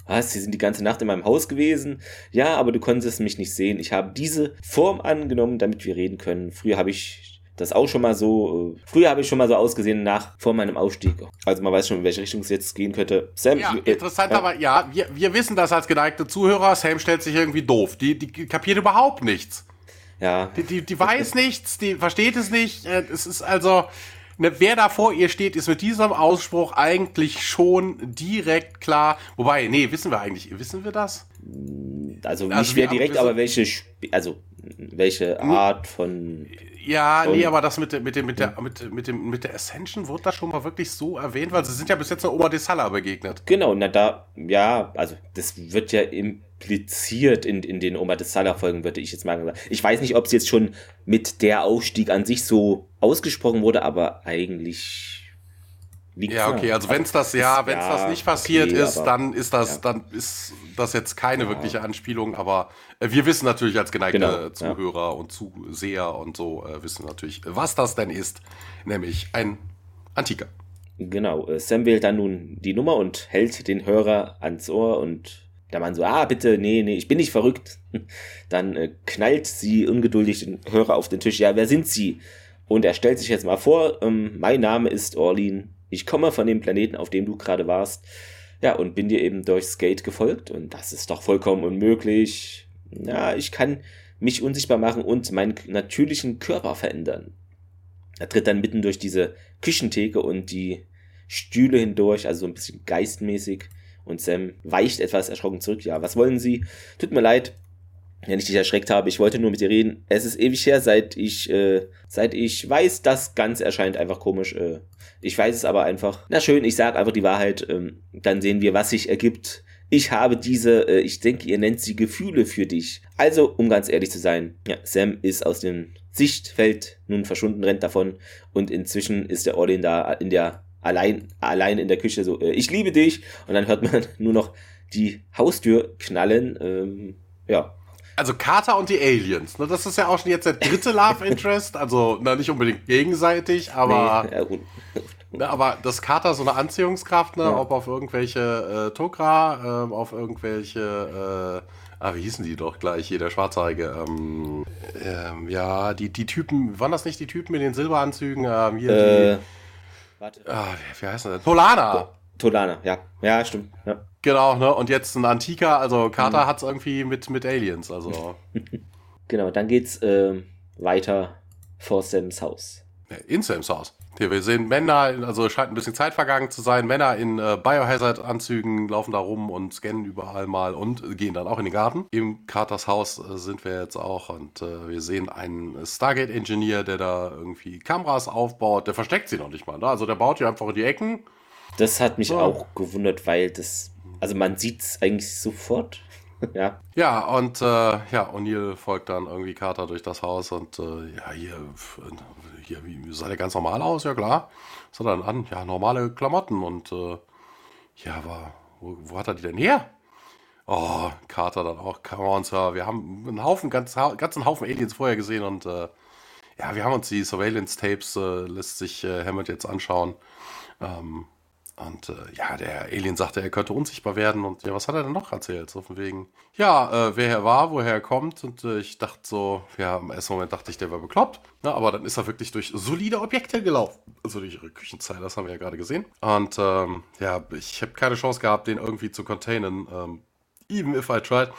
was? Sie sind die ganze Nacht in meinem Haus gewesen? Ja, aber du konntest mich nicht sehen. Ich habe diese Form angenommen, damit wir reden können. Früher habe ich das auch schon mal so. Äh, früher habe ich schon mal so ausgesehen nach vor meinem Ausstieg. Also man weiß schon, in welche Richtung es jetzt gehen könnte. Sam, ja, äh, interessant, äh, aber ja, wir, wir wissen das als geneigte Zuhörer. Sam stellt sich irgendwie doof. Die, die kapiert überhaupt nichts. Ja. Die, die, die weiß nichts, die versteht es nicht. Äh, es ist also ne, wer da vor ihr steht, ist mit diesem Ausspruch eigentlich schon direkt klar. Wobei, nee, wissen wir eigentlich, wissen wir das? Also nicht also, wer direkt, aber welche, also welche Art von. Ja, von, nee, aber das mit, mit, dem, mit, der, mit, mit, dem, mit der Ascension wurde das schon mal wirklich so erwähnt, weil sie sind ja bis jetzt nur Oma de Sala begegnet. Genau, na da, ja, also das wird ja impliziert in, in den Oma de Sala Folgen, würde ich jetzt mal sagen. Ich weiß nicht, ob es jetzt schon mit der Aufstieg an sich so ausgesprochen wurde, aber eigentlich Liegt ja, okay, also wenn es das, ja, wenn es ja, das nicht passiert okay, ist, dann ist das, ja. dann ist das jetzt keine ja. wirkliche Anspielung, aber äh, wir wissen natürlich als geneigte genau, Zuhörer und Zuseher und so, äh, wissen natürlich, was das denn ist, nämlich ein Antiker. Genau, äh, Sam wählt dann nun die Nummer und hält den Hörer ans Ohr und der Mann so, ah, bitte, nee, nee, ich bin nicht verrückt. Dann äh, knallt sie ungeduldig den Hörer auf den Tisch. Ja, wer sind Sie? Und er stellt sich jetzt mal vor, ähm, mein Name ist Orlin ich komme von dem Planeten, auf dem du gerade warst. Ja, und bin dir eben durch Skate gefolgt. Und das ist doch vollkommen unmöglich. Ja, ich kann mich unsichtbar machen und meinen natürlichen Körper verändern. Er tritt dann mitten durch diese Küchentheke und die Stühle hindurch, also so ein bisschen geistmäßig. Und Sam weicht etwas erschrocken zurück. Ja, was wollen Sie? Tut mir leid, wenn ich dich erschreckt habe. Ich wollte nur mit dir reden. Es ist ewig her, seit ich, äh, seit ich weiß, das Ganze erscheint einfach komisch. Äh, ich weiß es aber einfach. Na schön, ich sage einfach die Wahrheit. Ähm, dann sehen wir, was sich ergibt. Ich habe diese, äh, ich denke, ihr nennt sie Gefühle für dich. Also, um ganz ehrlich zu sein, ja, Sam ist aus dem Sichtfeld nun verschwunden, rennt davon und inzwischen ist der Orlin da in der allein allein in der Küche so, äh, ich liebe dich und dann hört man nur noch die Haustür knallen. Ähm, ja, also Carter und die Aliens, ne? das ist ja auch schon jetzt der dritte Love Interest, also na, nicht unbedingt gegenseitig, aber, nee, ne, aber das Carter so eine Anziehungskraft, ne? Ja. ob auf irgendwelche äh, Tokra, äh, auf irgendwelche, äh, ah, wie hießen die doch gleich hier, der Schwarzhaarige, ähm, ähm, ja, die, die Typen, waren das nicht die Typen in den Silberanzügen, ähm, hier äh, die, warte. Ah, wie, heißt das? Tolana! Tolana, ja, ja, stimmt, ja. Genau, ne? Und jetzt ein Antiker, also Carter mhm. hat es irgendwie mit, mit Aliens, also. genau, dann geht's äh, weiter vor Sams Haus. In Sams Haus. Hier, wir sehen Männer, also scheint ein bisschen Zeit vergangen zu sein. Männer in äh, Biohazard-Anzügen laufen da rum und scannen überall mal und gehen dann auch in den Garten. Im Carters Haus äh, sind wir jetzt auch und äh, wir sehen einen Stargate-Engineer, der da irgendwie Kameras aufbaut. Der versteckt sie noch nicht mal. Ne? Also der baut hier einfach in die Ecken. Das hat mich so. auch gewundert, weil das also man sieht es eigentlich sofort. ja. Ja, und äh, ja, O'Neill folgt dann irgendwie Carter durch das Haus und äh, ja, hier, hier wie, sah der ganz normal aus, ja klar. Was hat er dann an? Ja, normale Klamotten und äh, ja, aber wo, wo hat er die denn her? Oh, Carter dann auch, come on, Sir. Wir haben einen Haufen, ganz, ganzen Haufen Aliens vorher gesehen und äh, ja, wir haben uns die Surveillance-Tapes, äh, lässt sich äh, Hammond jetzt anschauen. Ähm, und äh, ja, der Alien sagte, er könnte unsichtbar werden. Und ja, was hat er denn noch erzählt? So von wegen, ja, äh, wer er war, woher er kommt. Und äh, ich dachte so, ja, im ersten Moment dachte ich, der war bekloppt. Na, aber dann ist er wirklich durch solide Objekte gelaufen. Also durch ihre Küchenzeile, das haben wir ja gerade gesehen. Und ähm, ja, ich habe keine Chance gehabt, den irgendwie zu containen. Ähm, even if I tried.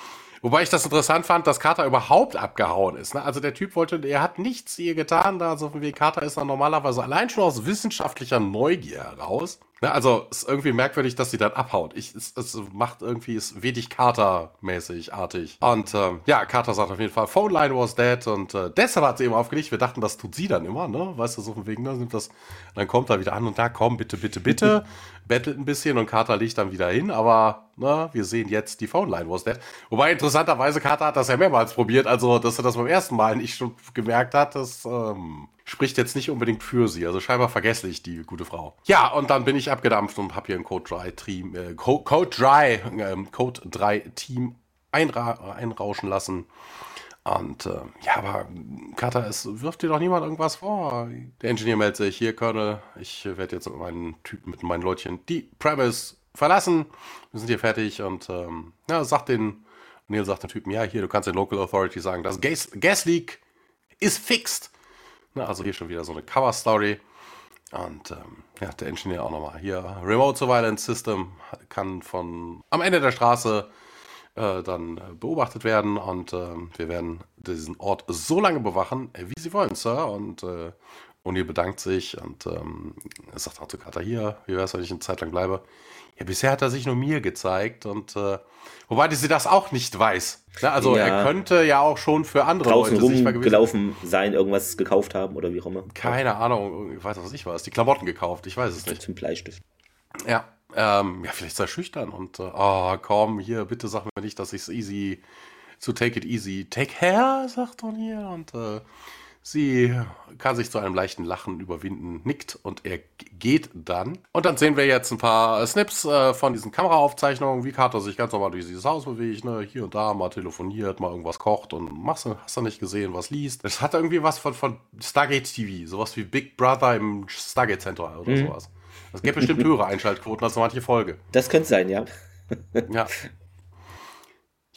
Wobei ich das interessant fand, dass Carter überhaupt abgehauen ist. Ne? Also der Typ wollte, er hat nichts hier getan, da so wie Carter ist dann normalerweise allein schon aus wissenschaftlicher Neugier heraus Ne, also ist irgendwie merkwürdig, dass sie dann abhaut. Ich, es, es macht irgendwie, es wenig Carter-mäßig, artig. Und ähm, ja, Carter sagt auf jeden Fall, Phone Line was dead und äh, deshalb hat sie eben aufgelegt. Wir dachten, das tut sie dann immer, ne? Weißt du, so von wegen, ne? Nimmt das, dann kommt er wieder an und da, komm, bitte, bitte, bitte. bettelt ein bisschen und Carter liegt dann wieder hin, aber ne, wir sehen jetzt, die Phone Line was dead. Wobei interessanterweise Carter hat das ja mehrmals probiert, also dass er das beim ersten Mal nicht schon gemerkt hat, das ähm, spricht jetzt nicht unbedingt für sie. Also scheinbar vergesslich, die gute Frau. Ja, und dann bin ich abgedampft und habe hier ein Code 3 Team, äh, Code 3, äh, Code 3 Team einra einrauschen lassen. Und äh, ja, aber Carter, es wirft dir doch niemand irgendwas vor. Der Ingenieur meldet sich, hier, Colonel, ich werde jetzt mit meinen Typen, mit meinen Leutchen die Premise verlassen. Wir sind hier fertig und ähm, ja, sagt den, Neil sagt den Typen, ja, hier, du kannst den Local Authority sagen, das Gas, Gas Leak ist fixed. Na, also hier schon wieder so eine Cover-Story. Und ähm, ja, der Ingenieur auch nochmal hier. Remote Surveillance System kann von am Ende der Straße äh, dann äh, beobachtet werden und äh, wir werden diesen Ort so lange bewachen, wie Sie wollen, Sir. Und äh, O'Neill bedankt sich und ähm, sagt auch zu Carter hier, wie wäre es, wenn ich eine Zeit lang bleibe? Ja, bisher hat er sich nur mir gezeigt und äh, wobei sie das auch nicht weiß. Ne, also ja. er könnte ja auch schon für andere Draußen Leute sich gelaufen sein, irgendwas gekauft haben oder wie auch immer. Keine Ahnung, ich weiß was ich weiß. Die Klamotten gekauft, ich weiß es nicht. Zum Bleistift. Ja, ähm, ja, vielleicht sei schüchtern und äh, oh, komm, hier, bitte sag mir nicht, dass ich es easy zu Take It Easy Take Care, sagt O'Neill und äh, Sie kann sich zu einem leichten Lachen überwinden, nickt und er geht dann. Und dann sehen wir jetzt ein paar Snips äh, von diesen Kameraaufzeichnungen, wie Carter sich ganz normal durch dieses Haus bewegt, ne? hier und da mal telefoniert, mal irgendwas kocht und machst, hast du nicht gesehen, was liest. Es hat irgendwie was von, von Stargate TV, sowas wie Big Brother im Stargate Center oder mhm. sowas. Es gibt bestimmt höhere Einschaltquoten als manche Folge. Das könnte sein, ja. ja.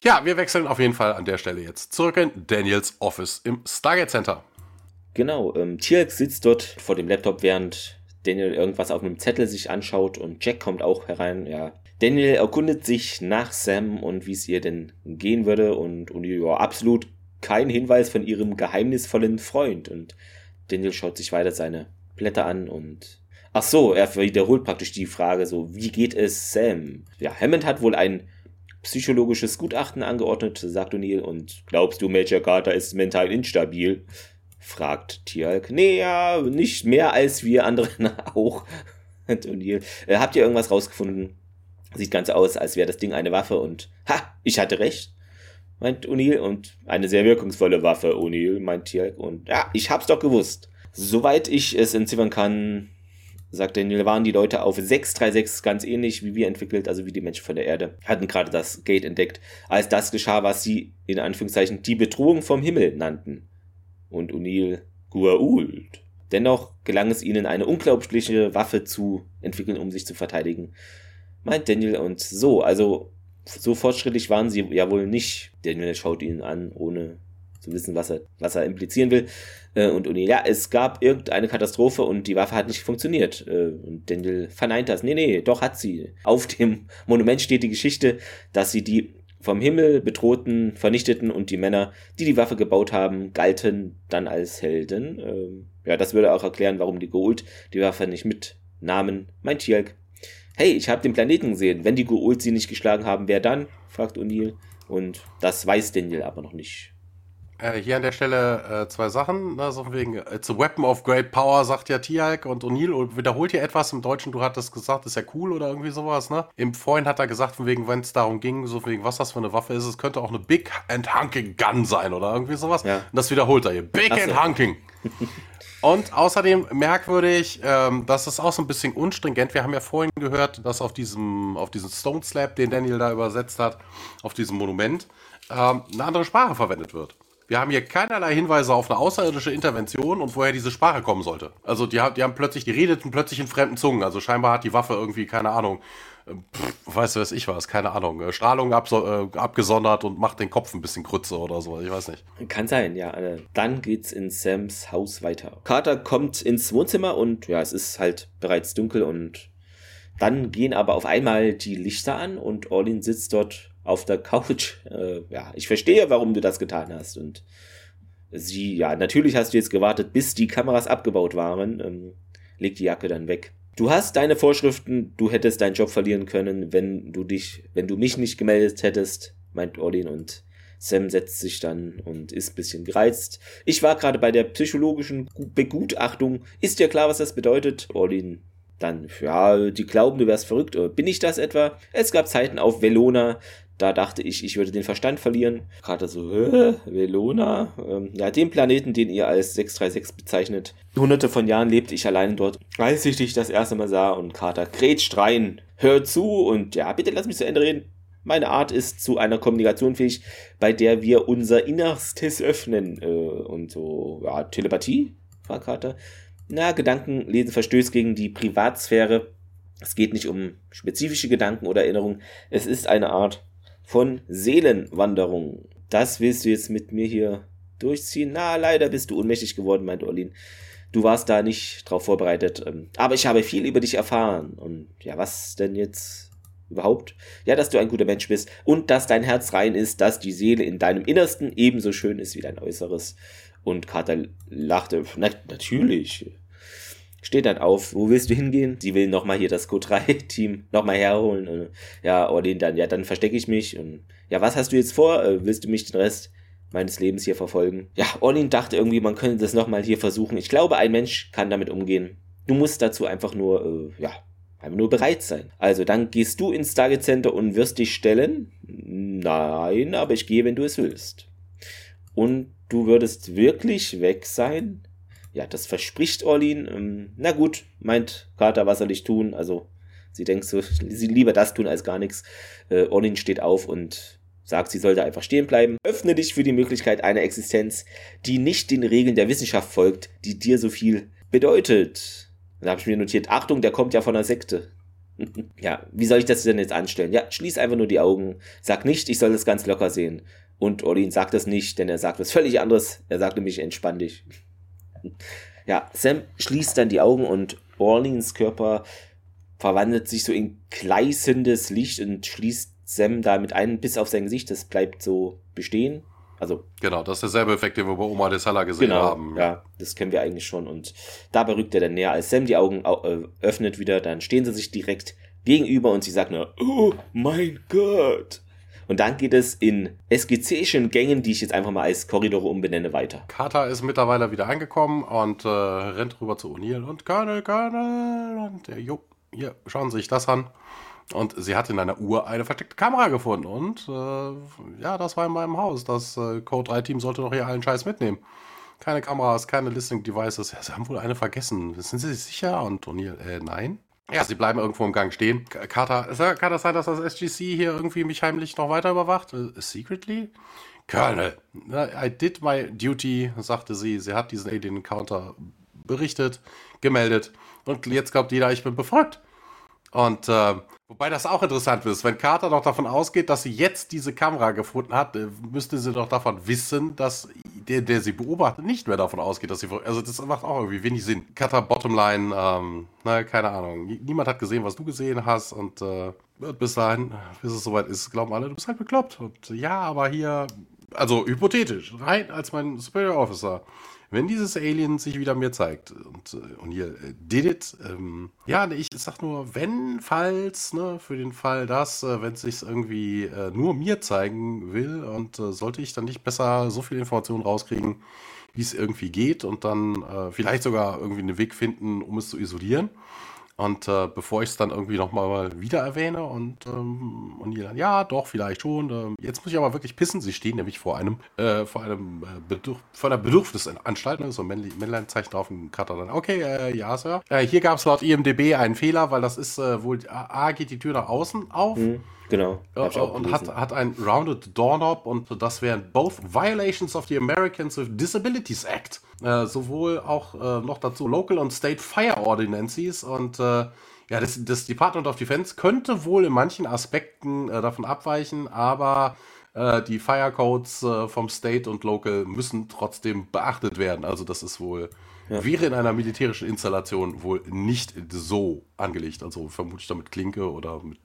Ja, wir wechseln auf jeden Fall an der Stelle jetzt zurück in Daniels Office im Stargate Center. Genau, ähm, Tierk sitzt dort vor dem Laptop, während Daniel irgendwas auf einem Zettel sich anschaut und Jack kommt auch herein. Ja, Daniel erkundet sich nach Sam und wie es ihr denn gehen würde und, und ja, absolut kein Hinweis von ihrem geheimnisvollen Freund. Und Daniel schaut sich weiter seine Blätter an und ach so, er wiederholt praktisch die Frage so, wie geht es Sam? Ja, Hammond hat wohl ein psychologisches Gutachten angeordnet, sagt O'Neill, und glaubst du, Major Carter ist mental instabil? Fragt Tialk. Nee, ja, nicht mehr als wir anderen auch. Und O'Neill, äh, habt ihr irgendwas rausgefunden? Sieht ganz aus, als wäre das Ding eine Waffe und ha, ich hatte recht, meint O'Neill. Und eine sehr wirkungsvolle Waffe, O'Neill, meint Tialk. Und ja, ich hab's doch gewusst. Soweit ich es entziffern kann, sagt Daniel, waren die Leute auf 636 ganz ähnlich wie wir entwickelt, also wie die Menschen von der Erde, hatten gerade das Gate entdeckt, als das geschah, was sie in Anführungszeichen die Bedrohung vom Himmel nannten und O'Neill Gua'uld. Dennoch gelang es ihnen, eine unglaubliche Waffe zu entwickeln, um sich zu verteidigen, meint Daniel. Und so, also so fortschrittlich waren sie ja wohl nicht. Daniel schaut ihn an, ohne zu wissen, was er, was er implizieren will. Äh, und O'Neill, ja, es gab irgendeine Katastrophe und die Waffe hat nicht funktioniert. Äh, und Daniel verneint das. Nee, nee, doch hat sie. Auf dem Monument steht die Geschichte, dass sie die vom Himmel bedrohten, vernichteten und die Männer, die die Waffe gebaut haben, galten dann als Helden. Ähm, ja, das würde auch erklären, warum die Gould die Waffe nicht mitnahmen. Mein Tjalk. Hey, ich habe den Planeten gesehen. Wenn die Gould sie nicht geschlagen haben, wer dann? fragt O'Neill. Und das weiß Daniel aber noch nicht. Äh, hier an der Stelle äh, zwei Sachen. Also wegen It's a Weapon of Great Power, sagt ja Tialk und O'Neill wiederholt hier etwas im Deutschen. Du hattest gesagt, ist ja cool oder irgendwie sowas, ne? Im Vorhin hat er gesagt, von wegen, wenn es darum ging, so wegen, was das für eine Waffe ist, es könnte auch eine Big and Hunking Gun sein oder irgendwie sowas. Ja. Und das wiederholt er hier. Big so. and Hunking. Und außerdem merkwürdig, ähm, das ist auch so ein bisschen unstringent. Wir haben ja vorhin gehört, dass auf diesem, auf diesem Stone Slab, den Daniel da übersetzt hat, auf diesem Monument, ähm, eine andere Sprache verwendet wird. Wir haben hier keinerlei Hinweise auf eine außerirdische Intervention und woher diese Sprache kommen sollte. Also die, die haben plötzlich, die redeten plötzlich in fremden Zungen. Also scheinbar hat die Waffe irgendwie, keine Ahnung, äh, pff, weißt du, was ich was, keine Ahnung, äh, Strahlung äh, abgesondert und macht den Kopf ein bisschen krütze oder so, ich weiß nicht. Kann sein, ja. Dann geht's in Sams Haus weiter. Carter kommt ins Wohnzimmer und ja, es ist halt bereits dunkel und dann gehen aber auf einmal die Lichter an und Orlin sitzt dort auf der Couch. Äh, ja, ich verstehe, warum du das getan hast. Und sie, ja, natürlich hast du jetzt gewartet, bis die Kameras abgebaut waren. Ähm, leg die Jacke dann weg. Du hast deine Vorschriften, du hättest deinen Job verlieren können, wenn du dich, wenn du mich nicht gemeldet hättest, meint Orlin und Sam setzt sich dann und ist ein bisschen gereizt. Ich war gerade bei der psychologischen Begutachtung. Ist dir klar, was das bedeutet? Orlin dann, ja, die glauben, du wärst verrückt. Bin ich das etwa? Es gab Zeiten auf Velona, da dachte ich, ich würde den Verstand verlieren. Gerade so, Hä? Velona? Ähm, ja, den Planeten, den ihr als 636 bezeichnet. Hunderte von Jahren lebte ich allein dort, als ich dich das erste Mal sah und Carter grätscht rein. Hör zu und ja, bitte lass mich zu Ende reden. Meine Art ist zu einer Kommunikation fähig, bei der wir unser Innerstes öffnen. Äh, und so, ja, Telepathie? fragt Carter. Na, Gedanken lesen verstößt gegen die Privatsphäre. Es geht nicht um spezifische Gedanken oder Erinnerungen. Es ist eine Art von Seelenwanderung. Das willst du jetzt mit mir hier durchziehen? Na, leider bist du ohnmächtig geworden, meint Orlin. Du warst da nicht drauf vorbereitet. Ähm, aber ich habe viel über dich erfahren. Und ja, was denn jetzt überhaupt? Ja, dass du ein guter Mensch bist und dass dein Herz rein ist, dass die Seele in deinem Innersten ebenso schön ist wie dein Äußeres. Und Carter lachte, na, natürlich. Steht dann auf, wo willst du hingehen? Sie will nochmal hier das Q3-Team nochmal herholen. Und, ja, Orlin dann, ja, dann verstecke ich mich. Und ja, was hast du jetzt vor? Äh, willst du mich den Rest meines Lebens hier verfolgen? Ja, Orlin dachte irgendwie, man könnte das nochmal hier versuchen. Ich glaube, ein Mensch kann damit umgehen. Du musst dazu einfach nur, äh, ja, einfach nur bereit sein. Also dann gehst du ins Target Center und wirst dich stellen? Nein, aber ich gehe, wenn du es willst. Und du würdest wirklich weg sein? Ja, das verspricht Orlin. Ähm, na gut, meint Carter, was soll ich tun? Also, sie denkt so, sie lieber das tun als gar nichts. Äh, Orlin steht auf und sagt, sie sollte einfach stehen bleiben. Öffne dich für die Möglichkeit einer Existenz, die nicht den Regeln der Wissenschaft folgt, die dir so viel bedeutet. Da habe ich mir notiert, Achtung, der kommt ja von einer Sekte. ja, wie soll ich das denn jetzt anstellen? Ja, schließ einfach nur die Augen. Sag nicht, ich soll das ganz locker sehen. Und Orlin sagt das nicht, denn er sagt was völlig anderes. Er sagt nämlich, entspann dich. Ja, Sam schließt dann die Augen und Orleans Körper verwandelt sich so in gleißendes Licht und schließt Sam damit ein, bis auf sein Gesicht. Das bleibt so bestehen. Also, genau, das ist derselbe Effekt, den wir bei Oma de Sala gesehen genau, haben. Ja, das kennen wir eigentlich schon. Und dabei rückt er dann näher. Als Sam die Augen äh, öffnet wieder, dann stehen sie sich direkt gegenüber und sie sagt nur, oh mein Gott. Und dann geht es in SGC-schen Gängen, die ich jetzt einfach mal als Korridore umbenenne, weiter. Carter ist mittlerweile wieder angekommen und äh, rennt rüber zu O'Neill und Colonel, Colonel und der, jo, hier, schauen Sie sich das an. Und sie hat in einer Uhr eine versteckte Kamera gefunden. Und äh, ja, das war in meinem Haus. Das äh, Code 3-Team sollte doch hier allen Scheiß mitnehmen. Keine Kameras, keine Listening Devices. Ja, sie haben wohl eine vergessen. Sind Sie sich sicher? Und O'Neill, äh, nein. Ja, sie bleiben irgendwo im Gang stehen. Carter, kann das sein, dass das SGC hier irgendwie mich heimlich noch weiter überwacht? Uh, secretly? Colonel, I did my duty, sagte sie. Sie hat diesen Alien Encounter berichtet, gemeldet. Und jetzt glaubt jeder, ich bin befolgt. Und äh, wobei das auch interessant ist, wenn Carter doch davon ausgeht, dass sie jetzt diese Kamera gefunden hat, äh, müsste sie doch davon wissen, dass der, der sie beobachtet, nicht mehr davon ausgeht, dass sie. Also das macht auch irgendwie wenig Sinn. Carter Bottomline, ähm, na, keine Ahnung. Niemand hat gesehen, was du gesehen hast und äh, bis dahin, bis es soweit ist, glauben alle, du bist halt bekloppt. Und ja, aber hier, also hypothetisch, rein als mein Superior Officer wenn dieses Alien sich wieder mir zeigt und, äh, und hier äh, did it, ähm, ja, ich sag nur, wenn, falls, ne, für den Fall, dass, äh, wenn es sich irgendwie äh, nur mir zeigen will und äh, sollte ich dann nicht besser so viel Informationen rauskriegen, wie es irgendwie geht und dann äh, vielleicht sogar irgendwie einen Weg finden, um es zu isolieren. Und äh, bevor ich es dann irgendwie nochmal wieder erwähne und, ähm, und die dann, ja, doch, vielleicht schon. Ähm, jetzt muss ich aber wirklich pissen. Sie stehen nämlich vor einem, äh, vor einem äh, Bedürf vor einer Bedürfnisanstalt, ne? so ein Männleinzeichen drauf und Cutter dann, okay, äh, ja, Sir. Äh, hier gab es laut IMDB einen Fehler, weil das ist äh, wohl, A, geht die Tür nach außen auf. Mhm. Genau. Äh, und hat, hat ein Rounded Doorknob und das wären both Violations of the Americans with Disabilities Act. Äh, sowohl auch äh, noch dazu Local und State Fire Ordinances und äh, ja, das, das, Department of Defense könnte wohl in manchen Aspekten äh, davon abweichen, aber äh, die Fire Codes vom State und Local müssen trotzdem beachtet werden. Also das ist wohl ja. wäre in einer militärischen Installation wohl nicht so angelegt. Also vermutlich damit Klinke oder mit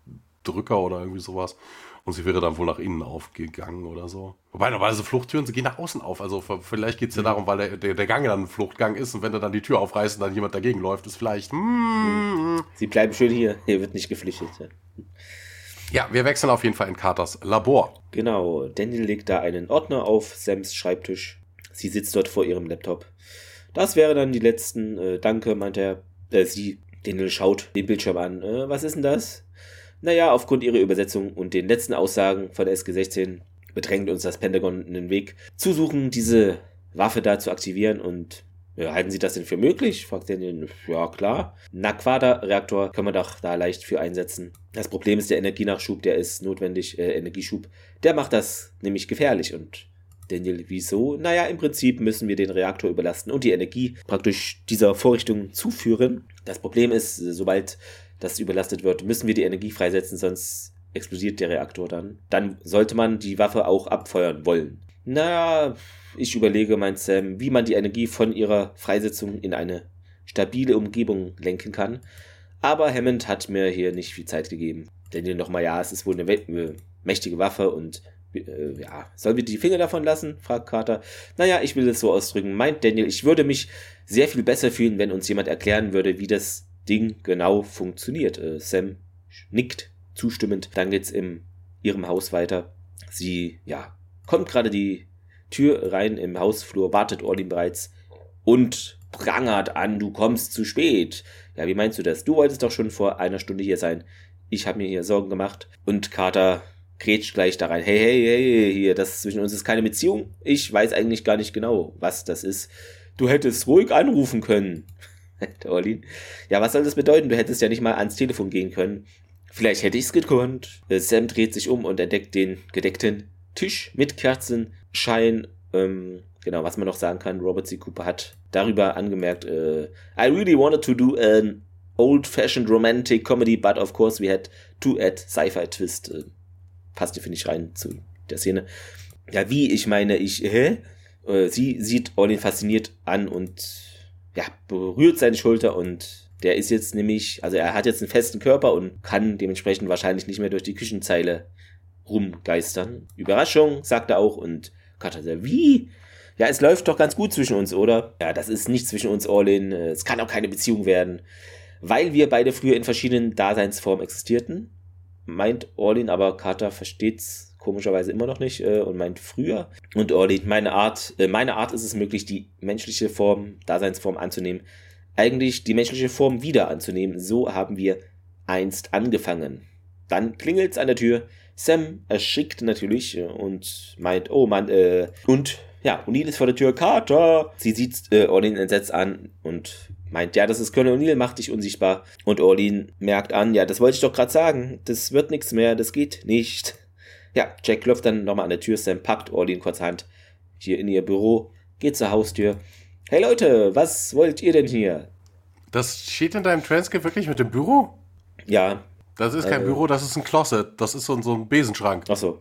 Drücker oder irgendwie sowas. Und sie wäre dann wohl nach innen aufgegangen oder so. Wobei normalerweise Fluchttüren, sie gehen nach außen auf. Also vielleicht geht es ja mhm. darum, weil der, der, der, Gang dann ein Fluchtgang ist und wenn er dann die Tür aufreißt und dann jemand dagegen läuft, ist vielleicht. Mm, sie bleiben schön hier. Hier wird nicht geflüchtet. Ja, wir wechseln auf jeden Fall in Carters Labor. Genau, Daniel legt da einen Ordner auf Sams Schreibtisch. Sie sitzt dort vor ihrem Laptop. Das wäre dann die letzten. Äh, danke, meint er. Äh, sie. Daniel schaut den Bildschirm an. Äh, was ist denn das? Naja, aufgrund ihrer Übersetzung und den letzten Aussagen von der SG-16 bedrängt uns das Pentagon einen Weg zu suchen, diese Waffe da zu aktivieren und ja, halten Sie das denn für möglich? fragt Daniel. Ja, klar. Naquada-Reaktor kann man doch da leicht für einsetzen. Das Problem ist der Energienachschub, der ist notwendig, äh, Energieschub. Der macht das nämlich gefährlich und Daniel, wieso? Naja, im Prinzip müssen wir den Reaktor überlasten und die Energie praktisch dieser Vorrichtung zuführen. Das Problem ist, sobald das überlastet wird, müssen wir die Energie freisetzen, sonst explodiert der Reaktor dann. Dann sollte man die Waffe auch abfeuern wollen. Na, ich überlege, meint Sam, wie man die Energie von ihrer Freisetzung in eine stabile Umgebung lenken kann. Aber Hammond hat mir hier nicht viel Zeit gegeben. Denn hier nochmal, ja, es ist wohl eine mächtige Waffe und äh, ja, sollen wir die Finger davon lassen? fragt Carter. Naja, ich will es so ausdrücken. Meint Daniel, ich würde mich sehr viel besser fühlen, wenn uns jemand erklären würde, wie das Ding genau funktioniert. Äh, Sam nickt zustimmend. Dann geht's in ihrem Haus weiter. Sie, ja, kommt gerade die Tür rein im Hausflur, wartet Orlin bereits und prangert an, du kommst zu spät. Ja, wie meinst du das? Du wolltest doch schon vor einer Stunde hier sein. Ich habe mir hier Sorgen gemacht. Und Carter grätscht gleich da rein. Hey, hey, hey, hier, das zwischen uns ist keine Beziehung. Ich weiß eigentlich gar nicht genau, was das ist. Du hättest ruhig anrufen können. Der Orlin. Ja, was soll das bedeuten? Du hättest ja nicht mal ans Telefon gehen können. Vielleicht hätte ich's gekonnt. Sam dreht sich um und entdeckt den gedeckten Tisch mit Kerzenschein. Ähm, genau, was man noch sagen kann, Robert C. Cooper hat darüber angemerkt, äh, I really wanted to do an old-fashioned romantic comedy, but of course we had to add sci-fi twist. Äh, passte, finde ich, rein zu der Szene. Ja, wie, ich meine, ich, hä? Äh, sie sieht Orlin fasziniert an und ja, berührt seine Schulter und der ist jetzt nämlich, also er hat jetzt einen festen Körper und kann dementsprechend wahrscheinlich nicht mehr durch die Küchenzeile rumgeistern. Überraschung, sagt er auch und Katja sagt, wie? Ja, es läuft doch ganz gut zwischen uns, oder? Ja, das ist nicht zwischen uns, Orlin. Es kann auch keine Beziehung werden. Weil wir beide früher in verschiedenen Daseinsformen existierten, meint Orlin, aber Carter versteht's komischerweise immer noch nicht äh, und meint früher. Und Orlin, meine Art, äh, meine Art ist es möglich, die menschliche Form, Daseinsform anzunehmen. Eigentlich die menschliche Form wieder anzunehmen. So haben wir einst angefangen. Dann klingelt's an der Tür. Sam erschickt natürlich äh, und meint, oh Mann, äh, und ja, O'Neill ist vor der Tür, Carter! Sie sieht äh, Orlin entsetzt an und meint, ja, das ist Colonel O'Neill, macht dich unsichtbar. Und Orlin merkt an, ja, das wollte ich doch gerade sagen, das wird nichts mehr, das geht nicht. Ja, Jack klopft dann nochmal an der Tür, Sam packt Orlin kurzhand hier in ihr Büro, geht zur Haustür. Hey Leute, was wollt ihr denn hier? Das steht in deinem Transkript wirklich mit dem Büro? Ja. Das ist kein äh, Büro, das ist ein Closet, das ist so, so ein Besenschrank. Ach so.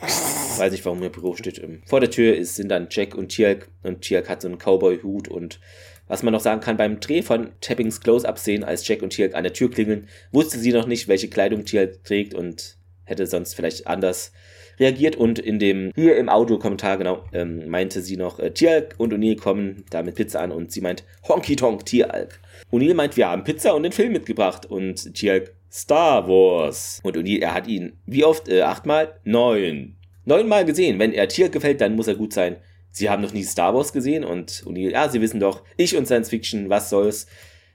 Weiß nicht, warum ihr Büro steht. Vor der Tür ist, sind dann Jack und Tialk und Tialk hat so einen Cowboy-Hut und was man noch sagen kann, beim Dreh von Tappings Close-Up-Szenen, als Jack und Tialk an der Tür klingeln, wusste sie noch nicht, welche Kleidung Tialk trägt und hätte sonst vielleicht anders reagiert. Und in dem, hier im Audiokommentar, genau, ähm, meinte sie noch, äh, Tialk und O'Neill kommen da mit Pizza an und sie meint, Honky Tonk Tialk. O'Neill meint, wir haben Pizza und den Film mitgebracht und Tialk, Star Wars. Und O'Neill, er hat ihn, wie oft? Äh, achtmal? Neun. Neunmal gesehen. Wenn er Tialk gefällt, dann muss er gut sein. Sie haben noch nie Star Wars gesehen und O'Neill, ja, Sie wissen doch, ich und Science Fiction, was soll's?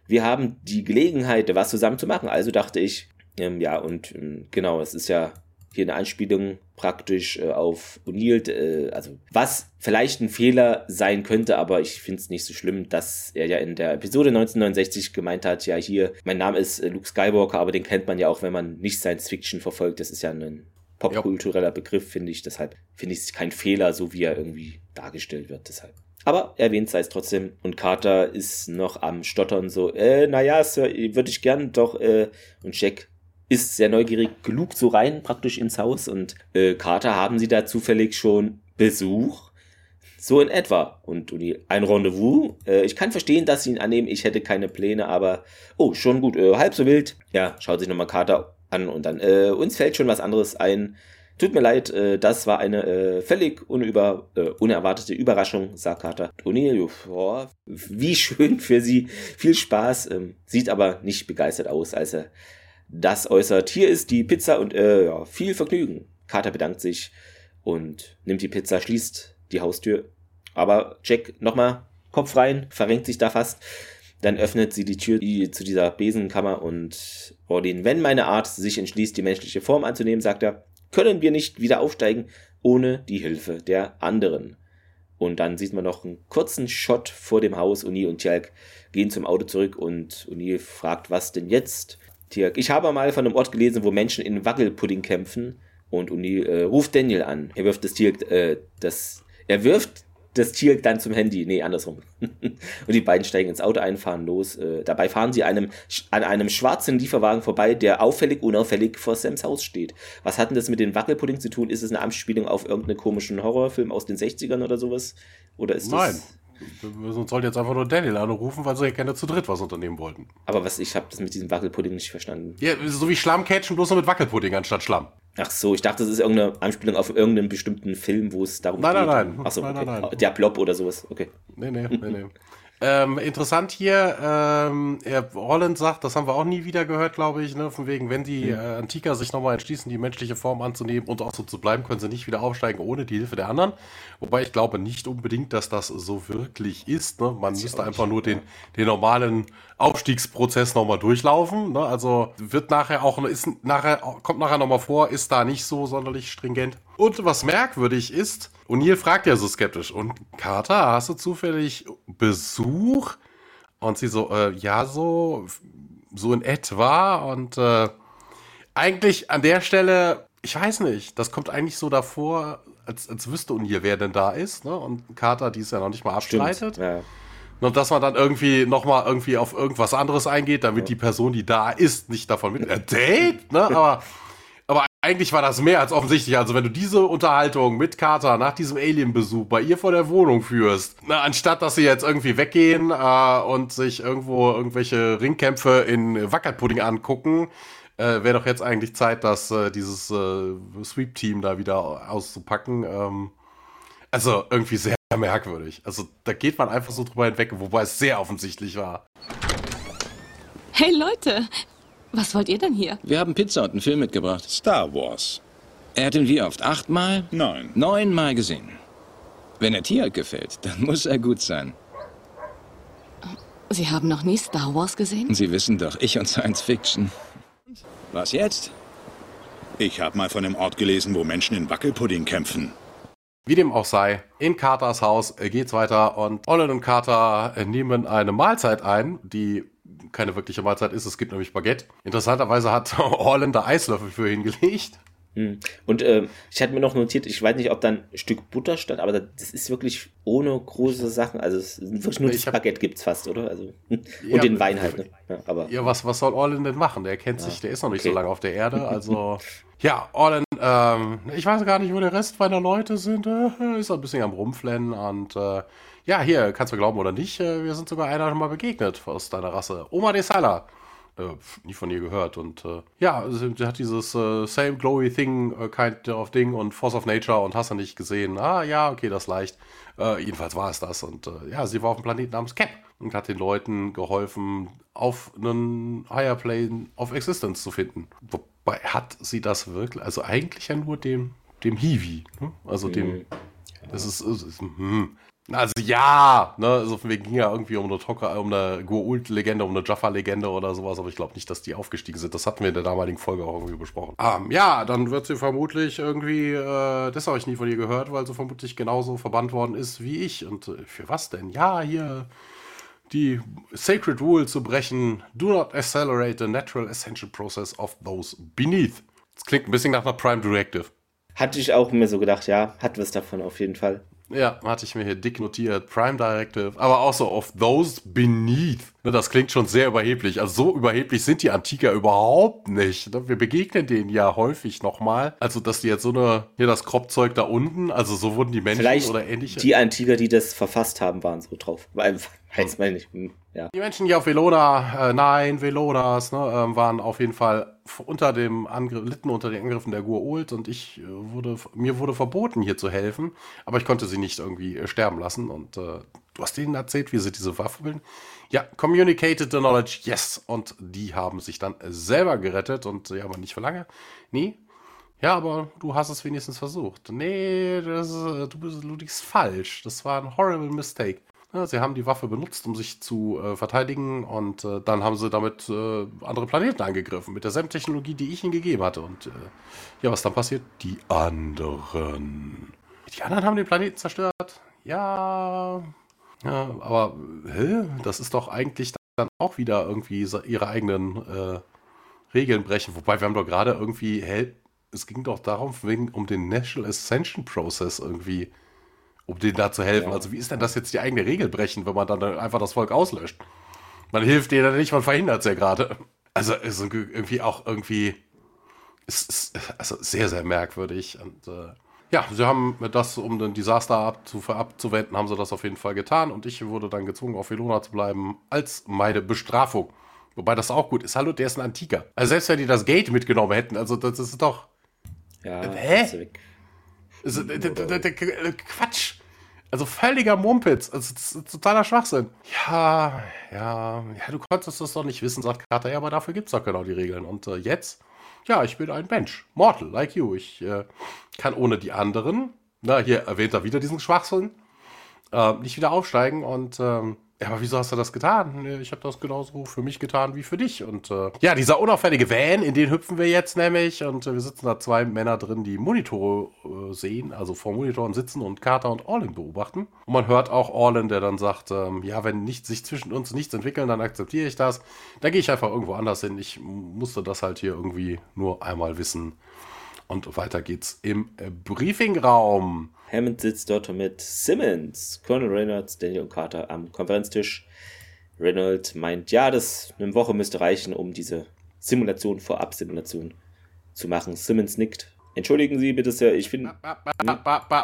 Wir haben die Gelegenheit, was zusammen zu machen. Also dachte ich, ähm, ja, und ähm, genau, es ist ja hier eine Anspielung praktisch äh, auf O'Neill, äh, also was vielleicht ein Fehler sein könnte, aber ich finde es nicht so schlimm, dass er ja in der Episode 1969 gemeint hat, ja hier, mein Name ist äh, Luke Skywalker, aber den kennt man ja auch, wenn man nicht Science Fiction verfolgt, das ist ja ein popkultureller Begriff, finde ich. Deshalb finde ich es kein Fehler, so wie er irgendwie dargestellt wird. Deshalb. Aber erwähnt sei es trotzdem. Und Carter ist noch am Stottern so, äh, naja, Sir, würde ich gern doch, äh, und Jack ist sehr neugierig, gelugt so rein, praktisch ins Haus. Und äh, Carter, haben Sie da zufällig schon Besuch? So in etwa. Und ein Rendezvous. Äh, ich kann verstehen, dass Sie ihn annehmen. Ich hätte keine Pläne, aber, oh, schon gut, äh, halb so wild. Ja, schaut sich nochmal Carter an und dann, äh, uns fällt schon was anderes ein. Tut mir leid, äh, das war eine äh, völlig unüber, äh, unerwartete Überraschung, sagt Carter. O'Neill, oh, wie schön für sie, viel Spaß, ähm, sieht aber nicht begeistert aus, als er das äußert. Hier ist die Pizza und äh, ja, viel Vergnügen. Carter bedankt sich und nimmt die Pizza, schließt die Haustür. Aber Jack nochmal Kopf rein, verrenkt sich da fast. Dann öffnet sie die Tür zu dieser Besenkammer und Ordin, wenn meine Art sich entschließt, die menschliche Form anzunehmen, sagt er, können wir nicht wieder aufsteigen ohne die Hilfe der anderen. Und dann sieht man noch einen kurzen Shot vor dem Haus. Uni und Tjalk gehen zum Auto zurück und Uni fragt, was denn jetzt? Tjalk, ich habe mal von einem Ort gelesen, wo Menschen in Wackelpudding kämpfen. Und Uni äh, ruft Daniel an. Er wirft das Tjalk, äh, das, er wirft das Tier dann zum Handy. Nee, andersrum. und die beiden steigen ins Auto ein, fahren los. Äh, dabei fahren sie einem, an einem schwarzen Lieferwagen vorbei, der auffällig, unauffällig vor Sams Haus steht. Was hat denn das mit den Wackelpudding zu tun? Ist es eine Anspielung auf irgendeinen komischen Horrorfilm aus den 60ern oder sowas? Oder ist Nein. Das wir sollten jetzt einfach nur Daniel anrufen, weil sie ja gerne zu dritt was unternehmen wollten. Aber was, ich habe das mit diesem Wackelpudding nicht verstanden. Ja, so wie Schlamm catchen, bloß nur mit Wackelpudding anstatt Schlamm. Ach so, ich dachte, das ist irgendeine Anspielung auf irgendeinen bestimmten Film, wo es darum nein, geht. Nein, nein, Ach so, nein. okay. nein, nein. Der Blob oder sowas, okay. Nee, nee, nee, nee. Ähm, interessant hier, ähm, er, Holland sagt, das haben wir auch nie wieder gehört, glaube ich, ne, von wegen, wenn die äh, Antiker sich nochmal entschließen, die menschliche Form anzunehmen und auch so zu bleiben, können sie nicht wieder aufsteigen ohne die Hilfe der anderen. Wobei ich glaube nicht unbedingt, dass das so wirklich ist. Ne? Man müsste einfach nur den, den normalen Aufstiegsprozess nochmal durchlaufen. Ne? Also wird nachher auch, ist nachher, kommt nachher nochmal vor, ist da nicht so sonderlich stringent. Und was merkwürdig ist, O'Neill fragt ja so skeptisch, und Carter, hast du zufällig Besuch? Und sie so, äh, ja, so, so in etwa. Und äh, eigentlich an der Stelle, ich weiß nicht, das kommt eigentlich so davor, als, als wüsste O'Neill, wer denn da ist. Ne? Und Carter, die es ja noch nicht mal abstreitet. Ja. Und dass man dann irgendwie nochmal irgendwie auf irgendwas anderes eingeht, damit die Person, die da ist, nicht davon mit. Ein Date, ne? Aber eigentlich war das mehr als offensichtlich. Also, wenn du diese Unterhaltung mit Carter nach diesem Alien-Besuch bei ihr vor der Wohnung führst, na, anstatt dass sie jetzt irgendwie weggehen äh, und sich irgendwo irgendwelche Ringkämpfe in Wackerpudding angucken, äh, wäre doch jetzt eigentlich Zeit, dass äh, dieses äh, Sweep-Team da wieder auszupacken. Ähm, also irgendwie sehr merkwürdig. Also da geht man einfach so drüber hinweg, wobei es sehr offensichtlich war. Hey Leute, was wollt ihr denn hier? Wir haben Pizza und einen Film mitgebracht. Star Wars. Er hat ihn wie oft? Achtmal? Nein. Neunmal gesehen. Wenn er Tier gefällt, dann muss er gut sein. Sie haben noch nie Star Wars gesehen? Sie wissen doch, ich und Science Fiction. Was jetzt? Ich habe mal von einem Ort gelesen, wo Menschen in Wackelpudding kämpfen. Wie dem auch sei, in Carters Haus geht's weiter und Olin und Carter nehmen eine Mahlzeit ein, die keine wirkliche Mahlzeit ist. Es gibt nämlich Baguette. Interessanterweise hat Olin da Eislöffel für hingelegt. Hm. Und äh, ich hatte mir noch notiert, ich weiß nicht, ob da ein Stück Butter stand, aber das ist wirklich ohne große Sachen. Also es ist wirklich nur Ich das Baguette gibt's fast, oder? Also und Ja, den Wein halt. Ne? Ja, aber Ja, was, was soll Orlin denn machen? Der kennt sich, der ist noch nicht okay. so lange auf der Erde. Also, ja, Orlin, ähm, ich weiß gar nicht, wo der Rest meiner Leute sind. Äh, ist ein bisschen am Rumflennen und äh, ja, hier, kannst du glauben oder nicht, äh, wir sind sogar einer schon mal begegnet aus deiner Rasse. Oma de Sala. Äh, nie von ihr gehört und äh, ja, sie, hat dieses äh, Same Glowy Thing äh, kind of Ding und Force of Nature und hast du nicht gesehen. Ah, ja, okay, das leicht. Äh, jedenfalls war es das und äh, ja, sie war auf einem Planeten namens Cap und hat den Leuten geholfen, auf einen Higher Plane of Existence zu finden. Wobei hat sie das wirklich, also eigentlich ja nur dem, dem Hiwi, ne? also dem, das ist, es ist hm. Also ja, ne, also von wegen ging ja irgendwie um eine Toka, um eine Goa'uld-Legende, um eine Jaffa-Legende oder sowas, aber ich glaube nicht, dass die aufgestiegen sind. Das hatten wir in der damaligen Folge auch irgendwie besprochen. Ähm, ja, dann wird sie vermutlich irgendwie, äh, das habe ich nie von ihr gehört, weil sie vermutlich genauso verbannt worden ist wie ich. Und äh, für was denn? Ja, hier die Sacred Rule zu brechen. Do not accelerate the natural ascension process of those beneath. Das klingt ein bisschen nach einer Prime Directive. hatte ich auch mir so gedacht, ja, hat was davon auf jeden Fall. Ja, hatte ich mir hier dick notiert. Prime Directive, aber auch so of those beneath. Ne, das klingt schon sehr überheblich. Also so überheblich sind die Antiker überhaupt nicht. Ne? Wir begegnen denen ja häufig nochmal. Also, dass die jetzt so eine, hier das Kropfzeug da unten, also so wurden die Menschen Vielleicht oder ähnliche. die Antiker, die das verfasst haben, waren so drauf. Weiß man nicht. Hm, Ja. Die Menschen hier auf Velona, äh, nein, Velonas, ne, ähm, waren auf jeden Fall unter dem Angriff, litten unter den Angriffen der Gua'uld und ich äh, wurde, mir wurde verboten, hier zu helfen, aber ich konnte sie nicht irgendwie äh, sterben lassen und äh, du hast denen erzählt, wie sie diese Waffe bilden. Ja, communicated the knowledge, yes, und die haben sich dann selber gerettet und ja, aber nicht für lange. Nee. Ja, aber du hast es wenigstens versucht. Nee, das, äh, du, bist, liegst falsch. Das war ein horrible mistake. Ja, sie haben die Waffe benutzt, um sich zu äh, verteidigen und äh, dann haben sie damit äh, andere Planeten angegriffen, mit derselben Technologie, die ich ihnen gegeben hatte. Und äh, ja, was dann passiert? Die anderen. Die anderen haben den Planeten zerstört. Ja. Ja, aber hä? das ist doch eigentlich dann auch wieder irgendwie ihre eigenen äh, Regeln brechen. Wobei wir haben doch gerade irgendwie, hä, es ging doch darum, wegen, um den National Ascension Process irgendwie, um denen da zu helfen. Ja. Also wie ist denn das jetzt die eigene Regel brechen, wenn man dann einfach das Volk auslöscht? Man hilft denen nicht, man verhindert es ja gerade. Also ist irgendwie auch irgendwie, es ist also sehr, sehr merkwürdig. Und äh, ja, sie haben das, um den Desaster abzu abzuwenden, haben sie das auf jeden Fall getan. Und ich wurde dann gezwungen, auf Velona zu bleiben, als meine Bestrafung. Wobei das auch gut ist. Hallo, der ist ein Antiker. Also selbst wenn die das Gate mitgenommen hätten, also das ist doch. Ja, Hä? er weg. Also, d- Quatsch. Also völliger Mumpitz. Also das ist totaler Schwachsinn. Ja, ja, ja, du konntest das doch nicht wissen, sagt Carter. Ja, aber dafür gibt's doch genau die Regeln. Und äh, jetzt? Ja, ich bin ein Mensch. Mortal, like you. Ich äh, kann ohne die anderen, na, hier erwähnt er wieder diesen Schwachsinn, äh, nicht wieder aufsteigen. Und ähm, ja, aber wieso hast du das getan? Ich habe das genauso für mich getan wie für dich. Und äh, ja, dieser unauffällige Van, in den hüpfen wir jetzt nämlich. Und äh, wir sitzen da zwei Männer drin, die Monitore äh, sehen, also vor Monitoren sitzen und Carter und Orlin beobachten. Und man hört auch Orlin, der dann sagt, ähm, ja, wenn nicht, sich zwischen uns nichts entwickeln, dann akzeptiere ich das. Da gehe ich einfach irgendwo anders hin. Ich musste das halt hier irgendwie nur einmal wissen. Und weiter geht's im Briefingraum. Hammond sitzt dort mit Simmons, Colonel Reynolds, Daniel und Carter am Konferenztisch. Reynolds meint, ja, das eine Woche müsste reichen, um diese Simulation, Vorab-Simulation zu machen. Simmons nickt. Entschuldigen Sie bitte sehr, ich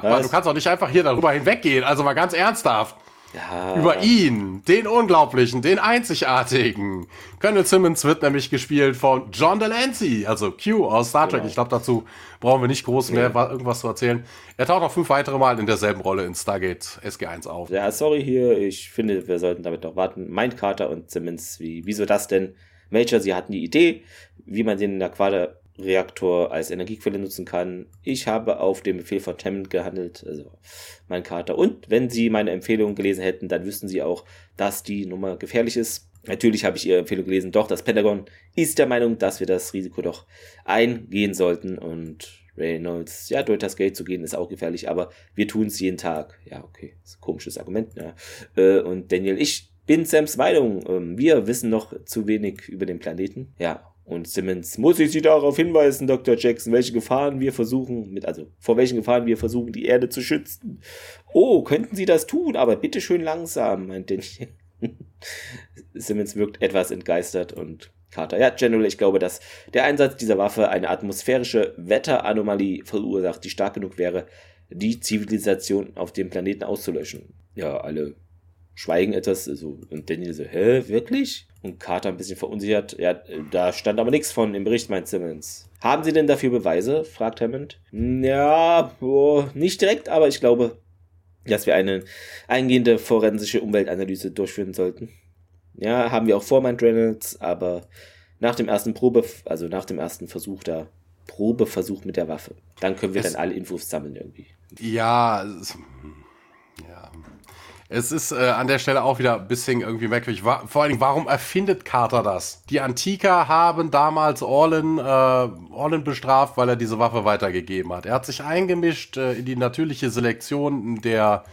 Was? du kannst doch nicht einfach hier darüber hinweggehen. Also mal ganz ernsthaft. Ja, Über ihn, den Unglaublichen, den Einzigartigen. Colonel Simmons wird nämlich gespielt von John Delancey, also Q aus Star Trek. Genau. Ich glaube, dazu brauchen wir nicht groß mehr wa- irgendwas zu erzählen. Er taucht auch fünf weitere Mal in derselben Rolle in Stargate SG1 auf. Ja, sorry hier, ich finde, wir sollten damit noch warten. Meint Carter und Simmons, wie, wieso das denn? Major, sie hatten die Idee, wie man den Aquada-Reaktor als Energiequelle nutzen kann. Ich habe auf den Befehl von Hammond gehandelt, also mein Carter. Und wenn sie meine Empfehlung gelesen hätten, dann wüssten sie auch, dass die Nummer gefährlich ist. Natürlich habe ich ihre Empfehlung gelesen, doch das Pentagon ist der Meinung, dass wir das Risiko doch eingehen sollten und Reynolds, ja, durch das Geld zu gehen ist auch gefährlich, aber wir tun es jeden Tag. Ja, okay, komisches Argument, ne? Äh, und Daniel, ich bin Sams Meinung. Ähm, wir wissen noch zu wenig über den Planeten. Ja, und Simmons, muss ich Sie darauf hinweisen, Dr. Jackson, welche Gefahren wir versuchen, mit, also vor welchen Gefahren wir versuchen, die Erde zu schützen. Oh, könnten Sie das tun, aber bitte schön langsam, meint Daniel. Simmons wirkt etwas entgeistert und Carter. Ja, General, ich glaube, dass der Einsatz dieser Waffe eine atmosphärische Wetteranomalie verursacht, die stark genug wäre, die Zivilisation auf dem Planeten auszulöschen. Ja, alle schweigen etwas, so, und Daniel so, hä, wirklich? Und Carter ein bisschen verunsichert, ja, da stand aber nichts von im Bericht, meint Simmons. Haben Sie denn dafür Beweise? fragt Hammond. Ja, oh, nicht direkt, aber ich glaube, dass wir eine eingehende forensische Umweltanalyse durchführen sollten. Ja, haben wir auch vor, meint Reynolds, aber nach dem ersten Probe, also nach dem ersten Versuch da, Probeversuch mit der Waffe, dann können wir Es- dann alle Infos sammeln irgendwie. Ja, es, ja. Es ist äh, an der Stelle auch wieder ein bisschen irgendwie merkwürdig. Wa vor allen Dingen, warum erfindet Carter das? Die Antiker haben damals Orlin, äh, Orlin bestraft, weil er diese Waffe weitergegeben hat. Er hat sich eingemischt äh, in die natürliche Selektion der,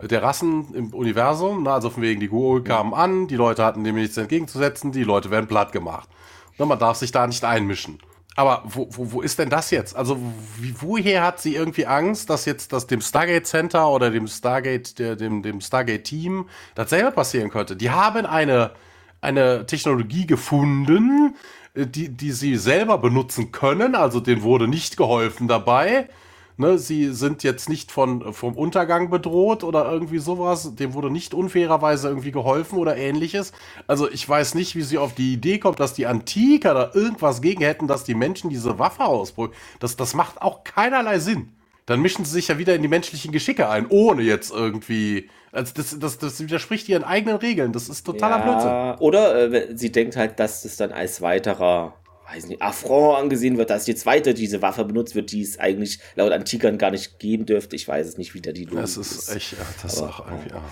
der Rassen im Universum. Na, also von wegen, die Guo kamen an, die Leute hatten dem nichts entgegenzusetzen, die Leute werden platt gemacht. Na, man darf sich da nicht einmischen. Aber wo, wo, wo ist denn das jetzt? Also, wie, woher hat sie irgendwie Angst, dass jetzt das dem Stargate Center oder dem Stargate, der, dem, dem Stargate Team dasselbe passieren könnte? Die haben eine, eine Technologie gefunden, äh, die, die sie selber benutzen können. Also, denen wurde nicht geholfen dabei. Ne, sie sind jetzt nicht von, vom Untergang bedroht oder irgendwie sowas. Dem wurde nicht unfairerweise irgendwie geholfen oder ähnliches. Also ich weiß nicht, wie sie auf die Idee kommt, dass die Antiker da irgendwas gegen hätten, dass die Menschen diese Waffe ausbrücken. Das, das macht auch keinerlei Sinn. Dann mischen sie sich ja wieder in die menschlichen Geschicke ein, ohne jetzt irgendwie. Also das, das, das widerspricht ihren eigenen Regeln. Das ist totaler Blödsinn. ja, Oder äh, sie denkt halt, dass das dann als weiterer, weiß nicht, Affront angesehen wird, dass jetzt weiter diese Waffe benutzt wird, die es eigentlich laut Antikern gar nicht geben dürfte. Ich weiß es nicht, wie da die Logik Das ist echt, ja, das ist Aber- auch irgendwie. Ja.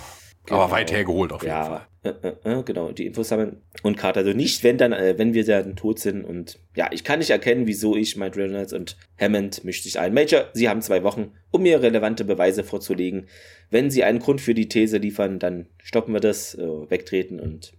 Genau. Aber weit hergeholt auf jeden ja, Fall. Äh, äh, äh, genau, die Infos sammeln. Und Carter also nicht, wenn dann, äh, wenn wir dann tot sind. Und ja, ich kann nicht erkennen, wieso ich, meint Reynolds und Hammond mischt sich ein. Major, Sie haben zwei Wochen, um mir relevante Beweise vorzulegen. Wenn Sie einen Grund für die These liefern, dann stoppen wir das, wegtreten und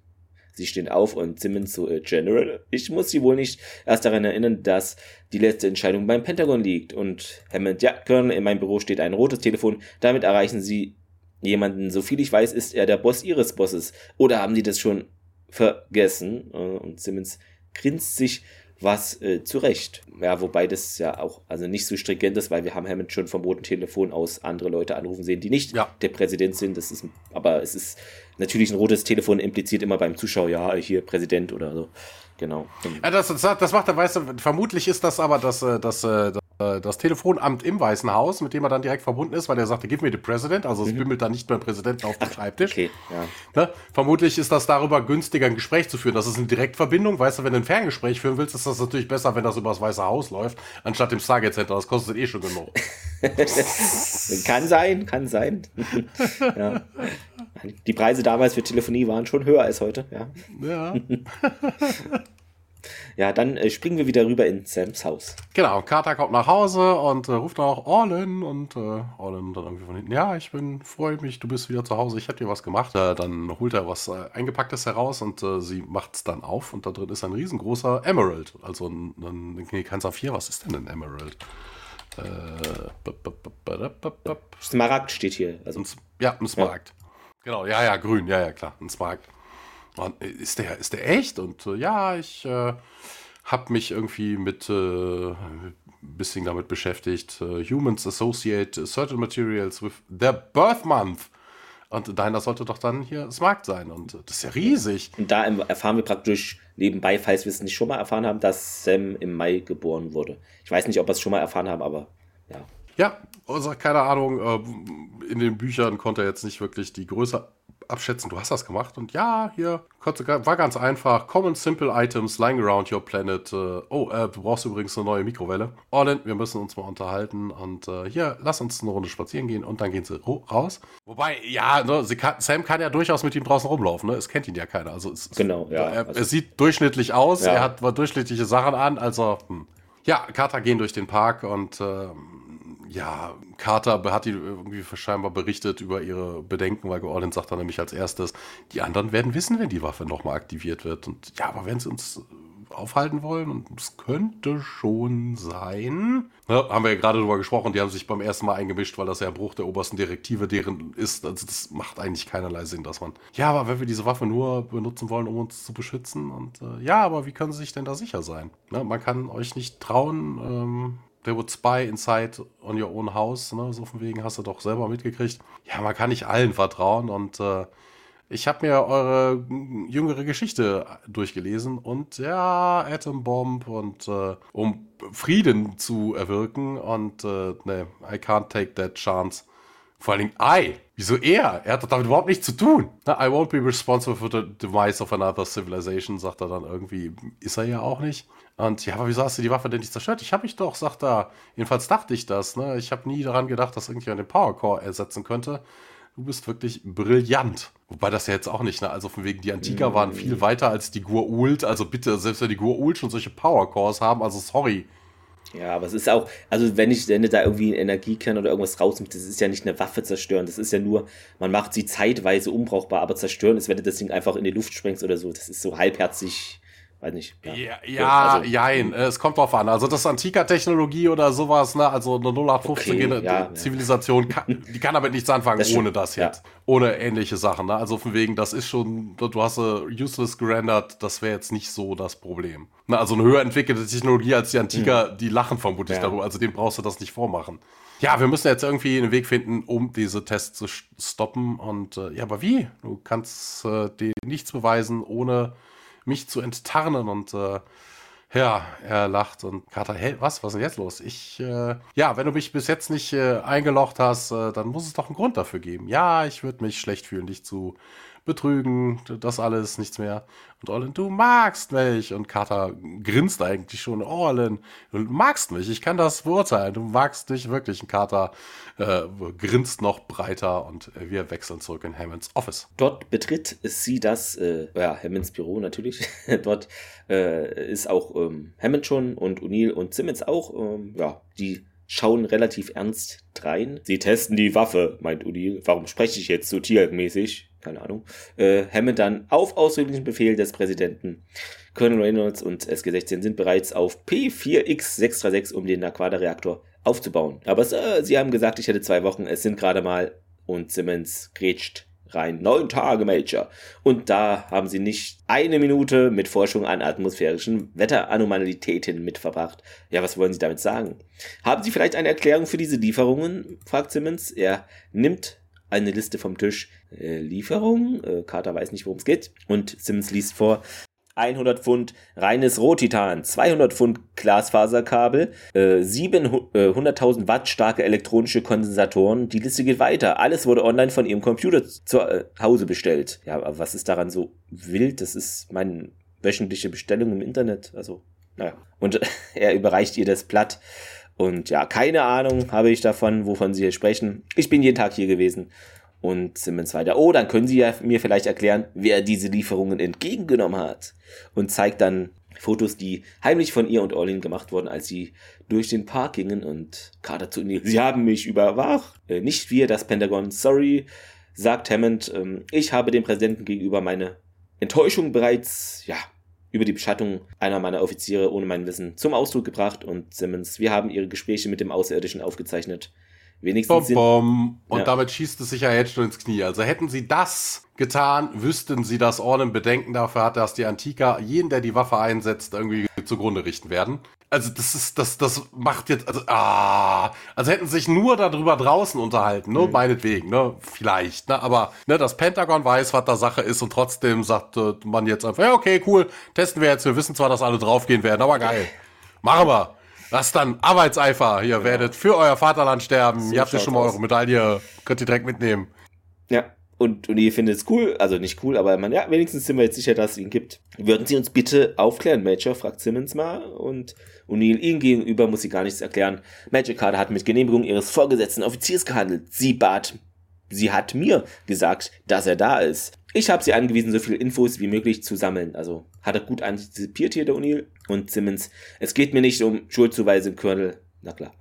Sie stehen auf und Simmons so, äh, General, ich muss Sie wohl nicht erst daran erinnern, dass die letzte Entscheidung beim Pentagon liegt. Und Hammond, ja, Colonel, in meinem Büro steht ein rotes Telefon, damit erreichen Sie jemanden, so viel ich weiß, ist er der Boss Ihres Bosses. Oder haben Sie das schon vergessen? Äh, Und Simmons grinst sich was äh, zurecht. Ja, wobei das ja auch also nicht so stringent ist, weil wir haben Hammond schon vom roten Telefon aus andere Leute anrufen sehen, die nicht Ja. der Präsident sind. Das ist, aber es ist natürlich ein rotes Telefon impliziert immer beim Zuschauer, ja, hier Präsident oder so. Genau. Ja, das, das, macht er, weißt du, vermutlich ist das aber das, äh, das, das äh, das Telefonamt im Weißen Haus, mit dem er dann direkt verbunden ist, weil er sagte, give me the president, also es bimmelt dann nicht beim Präsidenten auf dem Schreibtisch. Okay, ja. Ne? Vermutlich ist das darüber günstiger, ein Gespräch zu führen. Das ist eine Direktverbindung. Weißt du, wenn du ein Ferngespräch führen willst, ist das natürlich besser, wenn das über das Weiße Haus läuft, anstatt im Stargate Center. Das kostet eh schon genug. kann sein, kann sein. ja. Die Preise damals für Telefonie waren schon höher als heute, ja. Ja. Ja, dann äh, springen wir wieder rüber in Sams Haus. Genau, Carter kommt nach Hause und äh, ruft auch Orlin und äh, Orlin dann irgendwie von hinten, ja, ich bin, freue mich, du bist wieder zu Hause, ich habe dir was gemacht. Äh, dann holt er was äh, Eingepacktes heraus und äh, sie macht es dann auf und da drin ist ein riesengroßer Emerald. Also ein, ein nee, kein Saphir, was ist denn ein Emerald? Smaragd steht hier. Also. Ein, ja, ein Smaragd. Ja. Genau, ja, ja, grün, ja, ja, klar, ein Smaragd. Und ist der, ist der echt? Und äh, ja, ich äh, habe mich irgendwie mit äh, ein bisschen damit beschäftigt. Uh, humans associate certain materials with their birth month. Und deiner sollte doch dann hier Smart sein. Und das ist ja riesig. Und da erfahren wir praktisch nebenbei, falls wir es nicht schon mal erfahren haben, dass Sam im Mai geboren wurde. Ich weiß nicht, ob wir es schon mal erfahren haben, aber ja. Ja, also keine Ahnung. In den Büchern konnte er jetzt nicht wirklich die Größe abschätzen, du hast das gemacht und ja, hier, war ganz einfach. Common Simple Items lying around your planet. Äh, oh, äh, du brauchst übrigens eine neue Mikrowelle. Orlin, wir müssen uns mal unterhalten und äh, hier, lass uns eine Runde spazieren gehen und dann gehen sie raus. Wobei, ja, ne, kann, Sam kann ja durchaus mit ihm draußen rumlaufen, ne? Es kennt ihn ja keiner. Also es, genau, ja. Er, also, er sieht durchschnittlich aus, ja. er hat durchschnittliche Sachen an, also hm. Ja, Carter gehen durch den Park und ähm, ja, Carter hat die irgendwie scheinbar berichtet über ihre Bedenken, weil Orlin sagt dann nämlich als erstes, die anderen werden wissen, wenn die Waffe nochmal aktiviert wird. Und ja, aber wenn sie uns aufhalten wollen, und es könnte schon sein, ja, haben wir ja gerade darüber gesprochen, die haben sich beim ersten Mal eingemischt, weil das ja ein Bruch der obersten Direktive deren ist. Also das macht eigentlich keinerlei Sinn, dass man, ja, aber wenn wir diese Waffe nur benutzen wollen, um uns zu beschützen, und äh, ja, aber wie können sie sich denn da sicher sein? Ne, man kann euch nicht trauen, ähm, They would spy inside on your own house. Ne? So von wegen hast du doch selber mitgekriegt. Ja, man kann nicht allen vertrauen. Und äh, ich habe mir eure jüngere Geschichte durchgelesen. Und ja, Atom Bomb und äh, um Frieden zu erwirken. Und äh, ne, I can't take that chance. Vor allen Dingen, I. Wieso er? Er hat doch damit überhaupt nichts zu tun. Na, I won't be responsible for the demise of another civilization, sagt er dann irgendwie. Ist er ja auch nicht. Und ja, aber wieso hast du die Waffe denn nicht zerstört? Ich habe mich doch, sagt er. Jedenfalls dachte ich das. Ne? Ich habe nie daran gedacht, dass irgendjemand den Powercore ersetzen könnte. Du bist wirklich brillant. Wobei das ja jetzt auch nicht, ne? Also von wegen, die Antiker mm. waren viel weiter als die Gur-Ult. Also bitte, selbst wenn die Gur-Ult schon solche Powercores haben, also sorry. Ja, aber es ist auch, also wenn ich, wenn du da irgendwie Energiekern oder irgendwas rausnimmst, das ist ja nicht eine Waffe zerstören, das ist ja nur, man macht sie zeitweise unbrauchbar, aber zerstören ist, wenn du das Ding einfach in die Luft sprengst oder so, das ist so halbherzig weiß nicht. Ja, ja, ja also, jein. Es kommt drauf an. Also das ist Antika-Technologie oder sowas, ne? Also eine 0815 okay, ja, Zivilisation, ja. Kann, die kann damit nichts anfangen das ohne das jetzt. Ohne ähnliche Sachen, ne? Also von wegen, das ist schon, du hast uh, useless gerendert, das wäre jetzt nicht so das Problem. Na, also eine höher entwickelte Technologie als die Antika, mhm. die lachen vermutlich darüber. Also dem brauchst du das nicht vormachen. Ja, wir müssen jetzt irgendwie einen Weg finden, um diese Tests zu stoppen. Und äh, ja, aber wie? Du kannst äh, dir nichts beweisen, ohne mich zu enttarnen und äh, ja, er lacht und Carter, hey, was, was ist denn jetzt los? Ich, äh, ja, wenn du mich bis jetzt nicht äh, eingelocht hast, äh, dann muss es doch einen Grund dafür geben. Ja, ich würde mich schlecht fühlen, dich zu betrügen, das alles, nichts mehr. Und Orlin, du magst mich. Und Carter grinst eigentlich schon. Orlin, du magst mich, ich kann das beurteilen. Du magst dich wirklich. Und Carter äh, grinst noch breiter und wir wechseln zurück in Hammonds Office. Dort betritt sie das, äh, ja, Hammonds Büro natürlich. Dort äh, ist auch ähm, Hammond schon und O'Neill und Simmons auch. Ähm, ja, die schauen relativ ernst drein. Sie testen die Waffe, meint O'Neill. Warum spreche ich jetzt so tiermäßig? Keine Ahnung, äh, Hammond dann auf ausdrücklichen Befehl des Präsidenten. Colonel Reynolds und SG-16 sind bereits auf P4X636, um den Naquada-Reaktor aufzubauen. Aber äh, sie haben gesagt, ich hätte zwei Wochen, es sind gerade mal und Simmons grätscht rein. Neun Tage, Major. Und da haben sie nicht eine Minute mit Forschung an atmosphärischen Wetteranomalitäten mitverbracht. Ja, was wollen Sie damit sagen? Haben Sie vielleicht eine Erklärung für diese Lieferungen? fragt Simmons. Er nimmt eine Liste vom Tisch. Äh, Lieferung. Äh, Carter weiß nicht, worum es geht. Und Simmons liest vor. 100 Pfund reines Rohtitan, 200 Pfund Glasfaserkabel, äh, 700.000 Watt starke elektronische Kondensatoren. Die Liste geht weiter. Alles wurde online von ihrem Computer zu äh, Hause bestellt. Ja, aber was ist daran so wild? Das ist meine wöchentliche Bestellung im Internet. Also, naja. Und er überreicht ihr das Blatt. Und ja, keine Ahnung habe ich davon, wovon sie hier sprechen. Ich bin jeden Tag hier gewesen und Simmons weiter, oh, dann können Sie ja mir vielleicht erklären, wer diese Lieferungen entgegengenommen hat. Und zeigt dann Fotos, die heimlich von ihr und Orlin gemacht wurden, als sie durch den Park gingen und Carter zu ihnen, Sie haben mich überwacht. Äh, nicht wir, das Pentagon, sorry, sagt Hammond, ähm, ich habe dem Präsidenten gegenüber meine Enttäuschung bereits, ja, über die Beschattung einer meiner Offiziere ohne mein Wissen zum Ausdruck gebracht und Simmons, wir haben ihre Gespräche mit dem Außerirdischen aufgezeichnet wenigstens. Bom, bom. Und ja. damit schießt es sich ja jetzt schon ins Knie. Also hätten sie das getan, wüssten sie, dass Orlin Bedenken dafür hat, dass die Antika jeden, der die Waffe einsetzt, irgendwie zugrunde richten werden. Also das ist, das, das macht jetzt, also, ah, also hätten sich nur darüber draußen unterhalten, ne, mhm. meinetwegen, ne, vielleicht, ne, aber, ne, das Pentagon weiß, was da Sache ist und trotzdem sagt äh, man jetzt einfach, ja, okay, cool, testen wir jetzt, wir wissen zwar, dass alle draufgehen werden, aber geil, machen wir. Was dann? Arbeitseifer. Ihr genau. werdet für euer Vaterland sterben. So ihr habt ja schon mal eure Medaille. Könnt ihr direkt mitnehmen. Ja. Und, und ihr findet es cool, also nicht cool, aber man, ja, wenigstens sind wir jetzt sicher, dass es ihn gibt. Würden Sie uns bitte aufklären, Major? fragt Simmons mal. Und O'Neill ihm gegenüber muss sie gar nichts erklären. Major Carter hat mit Genehmigung ihres vorgesetzten Offiziers gehandelt. Sie bat, sie hat mir gesagt, dass er da ist. Ich habe sie angewiesen, so viele Infos wie möglich zu sammeln. Also hat er gut antizipiert hier, der O'Neill. Und Simmons, es geht mir nicht um Schuldzuweisung, Colonel. Na klar.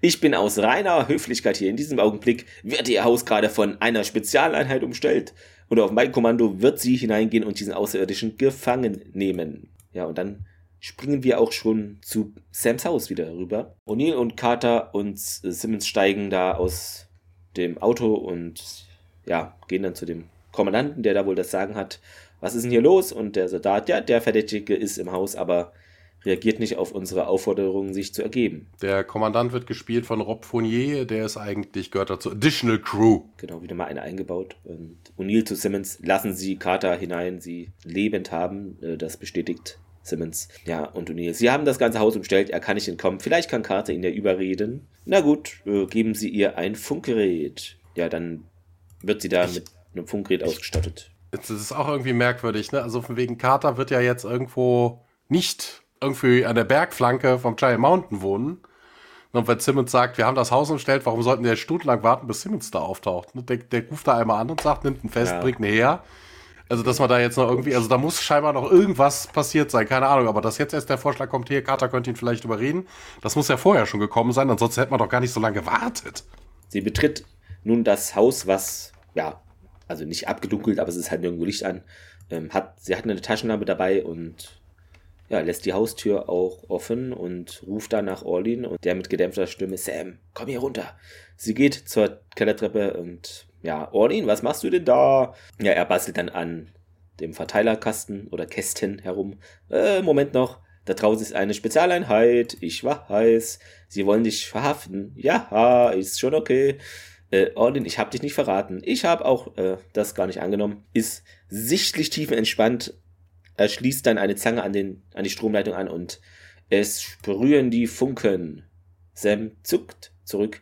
Ich bin aus reiner Höflichkeit hier. In diesem Augenblick wird Ihr Haus gerade von einer Spezialeinheit umstellt. Und auf mein Kommando wird sie hineingehen und diesen Außerirdischen gefangen nehmen. Ja, und dann springen wir auch schon zu Sams Haus wieder rüber. O'Neill und Carter und Simmons steigen da aus dem Auto und ja, gehen dann zu dem Kommandanten, der da wohl das Sagen hat, was ist denn hier los? Und der Soldat, ja, der Verdächtige ist im Haus, aber reagiert nicht auf unsere Aufforderung, sich zu ergeben. Der Kommandant wird gespielt von Rob Fournier, der ist eigentlich, gehört dazu Additional Crew. Genau, wieder mal eine eingebaut. Und O'Neill zu Simmons, lassen Sie Carter hinein, sie lebend haben, äh, das bestätigt Simmons. Ja, und O'Neill, Sie haben das ganze Haus umstellt, er kann nicht entkommen. Vielleicht kann Carter ihn ja überreden. Na gut, äh, geben Sie ihr ein Funkgerät. Ja, dann wird sie da ich, mit einem Funkgerät ausgestattet. Das ist auch irgendwie merkwürdig, ne? Also von wegen Carter wird ja jetzt irgendwo nicht irgendwie an der Bergflanke vom Giant Mountain wohnen. Und wenn Simmons sagt, wir haben das Haus umstellt, warum sollten wir stundenlang warten, bis Simmons da auftaucht? Ne? Der, der ruft da einmal an und sagt, nimmt einen fest, ja. bringt ihn her. Also, dass man da jetzt noch irgendwie, also da muss scheinbar noch irgendwas passiert sein, keine Ahnung, aber dass jetzt erst der Vorschlag kommt, hier, Carter könnte ihn vielleicht überreden, das muss ja vorher schon gekommen sein, ansonsten hätte man doch gar nicht so lange gewartet. Sie betritt nun das Haus, was, ja, also nicht abgedunkelt, aber es ist halt nirgendwo Licht an. Ähm, hat, sie hat eine Taschenlampe dabei und ja, lässt die Haustür auch offen und ruft dann nach Orlin und der mit gedämpfter Stimme, Sam, komm hier runter. Sie geht zur Kellertreppe und ja, Orlin, was machst du denn da? Ja, er bastelt dann an dem Verteilerkasten oder Kästen herum. Äh, Moment noch. Da draußen ist eine Spezialeinheit. Ich war heiß. Sie wollen dich verhaften. Ja, ist schon okay äh, Orlin, ich habe dich nicht verraten. Ich habe auch äh, das gar nicht angenommen. Ist sichtlich tiefenentspannt. Er schließt dann eine Zange an, den, an die Stromleitung an und es sprühen die Funken. Sam zuckt zurück.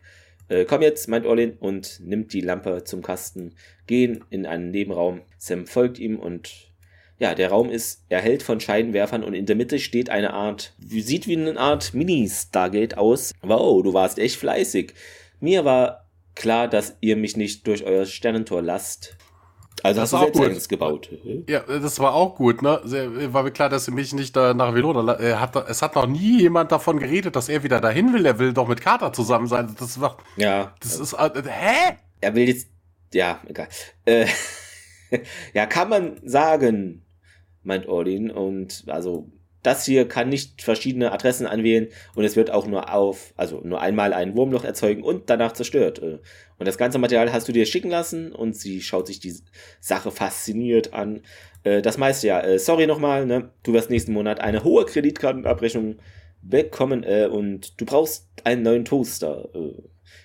Äh, komm jetzt, meint Orlin und nimmt die Lampe zum Kasten. Gehen in einen Nebenraum. Sam folgt ihm und ja, der Raum ist erhellt von Scheinwerfern und in der Mitte steht eine Art, sieht wie eine Art Mini-Stargate aus. Wow, du warst echt fleißig. Mir war klar, dass ihr mich nicht durch euer Sternentor lasst. Also das hast du selbst eins gebaut. Ja, das war auch gut, ne? War mir klar, dass ihr mich nicht da nach Verona äh, hat. Es hat noch nie jemand davon geredet, dass er wieder dahin will. Er will doch mit Carter zusammen sein. Das war. Ja. Das ist. Äh, hä? Er will jetzt. Ja, egal. Äh, ja, kann man sagen, meint Orlin. Und also das hier kann nicht verschiedene Adressen anwählen und es wird auch nur auf, also nur einmal ein Wurmloch erzeugen und danach zerstört. Äh. Und das ganze Material hast du dir schicken lassen und sie schaut sich die Sache fasziniert an. Äh, das meiste ja, äh, sorry nochmal, ne? du wirst nächsten Monat eine hohe Kreditkartenabrechnung bekommen und du brauchst einen neuen Toaster.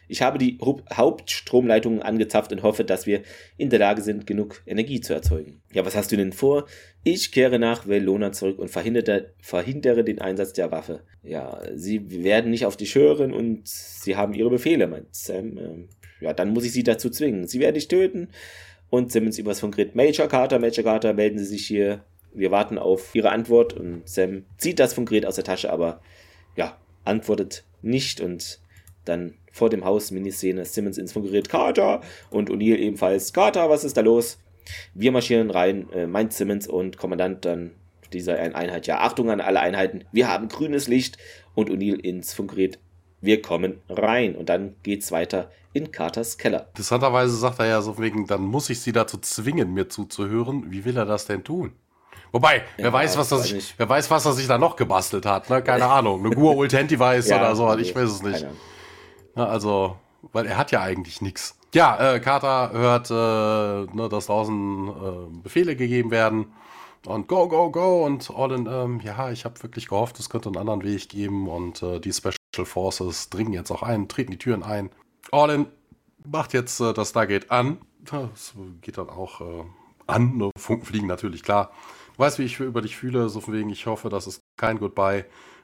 Ich habe die Hauptstromleitungen angezapft und hoffe, dass wir in der Lage sind, genug Energie zu erzeugen. Ja, was hast du denn vor? Ich kehre nach Velona zurück und verhindere, verhindere den Einsatz der Waffe. Ja, sie werden nicht auf dich hören und sie haben ihre Befehle, meint Sam. Ähm, ja, dann muss ich sie dazu zwingen. Sie werden dich töten. Und Simmons übers Funkgerät. Major Carter, Major Carter, melden Sie sich hier. Wir warten auf Ihre Antwort. Und Sam zieht das Funkgerät aus der Tasche, aber ja, antwortet nicht. Und dann vor dem Haus Miniszene Simmons ins Funkgerät. Carter! Und O'Neill ebenfalls. Carter, was ist da los? Wir marschieren rein, äh, meint Simmons und Kommandant dann dieser Einheit. Ja, Achtung an alle Einheiten. Wir haben grünes Licht. Und O'Neill ins Funkgerät wir kommen rein. Und dann geht's weiter in Carters Keller. Interessanterweise sagt er ja so wegen, dann muss ich sie dazu zwingen, mir zuzuhören. Wie will er das denn tun? Wobei, ja, wer weiß, was er sich, wer weiß, was er sich da noch gebastelt hat, ne? Keine Ahnung. Eine Gua Ultent Device ja, oder so, ich weiß es nicht. Na, also, weil er hat ja eigentlich nichts. Ja, äh, Carter hört, äh, ne, dass draußen äh, Befehle gegeben werden und go, go, go und Orlin, ähm, ja, ich habe wirklich gehofft, es könnte einen anderen Weg geben und äh, die Special Forces dringen jetzt auch ein, treten die Türen ein. Orlin macht jetzt äh, das Stargate an. Das geht dann auch äh, an. Ne? Funken fliegen natürlich, klar. Du wie ich über dich fühle, so von wegen, ich hoffe, das ist kein Goodbye,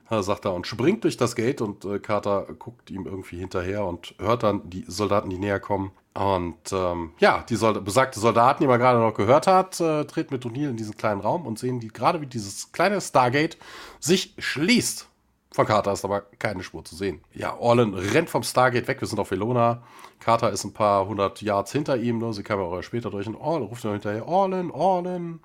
sagt er und springt durch das Gate und äh, Carter guckt ihm irgendwie hinterher und hört dann die Soldaten, die näher kommen. Und ähm, ja, die Solda besagte Soldaten, die man gerade noch gehört hat, äh, treten mit O'Neill in diesen kleinen Raum und sehen die gerade, wie dieses kleine Stargate sich schließt. Von Carter ist aber keine Spur zu sehen. Ja, Orlin rennt vom Stargate weg. Wir sind auf Velona. Carter ist ein paar hundert Yards hinter ihm. Ne? Sie kam ja auch später durch und Orlin ruft nur hinterher: Orlin, Orlin.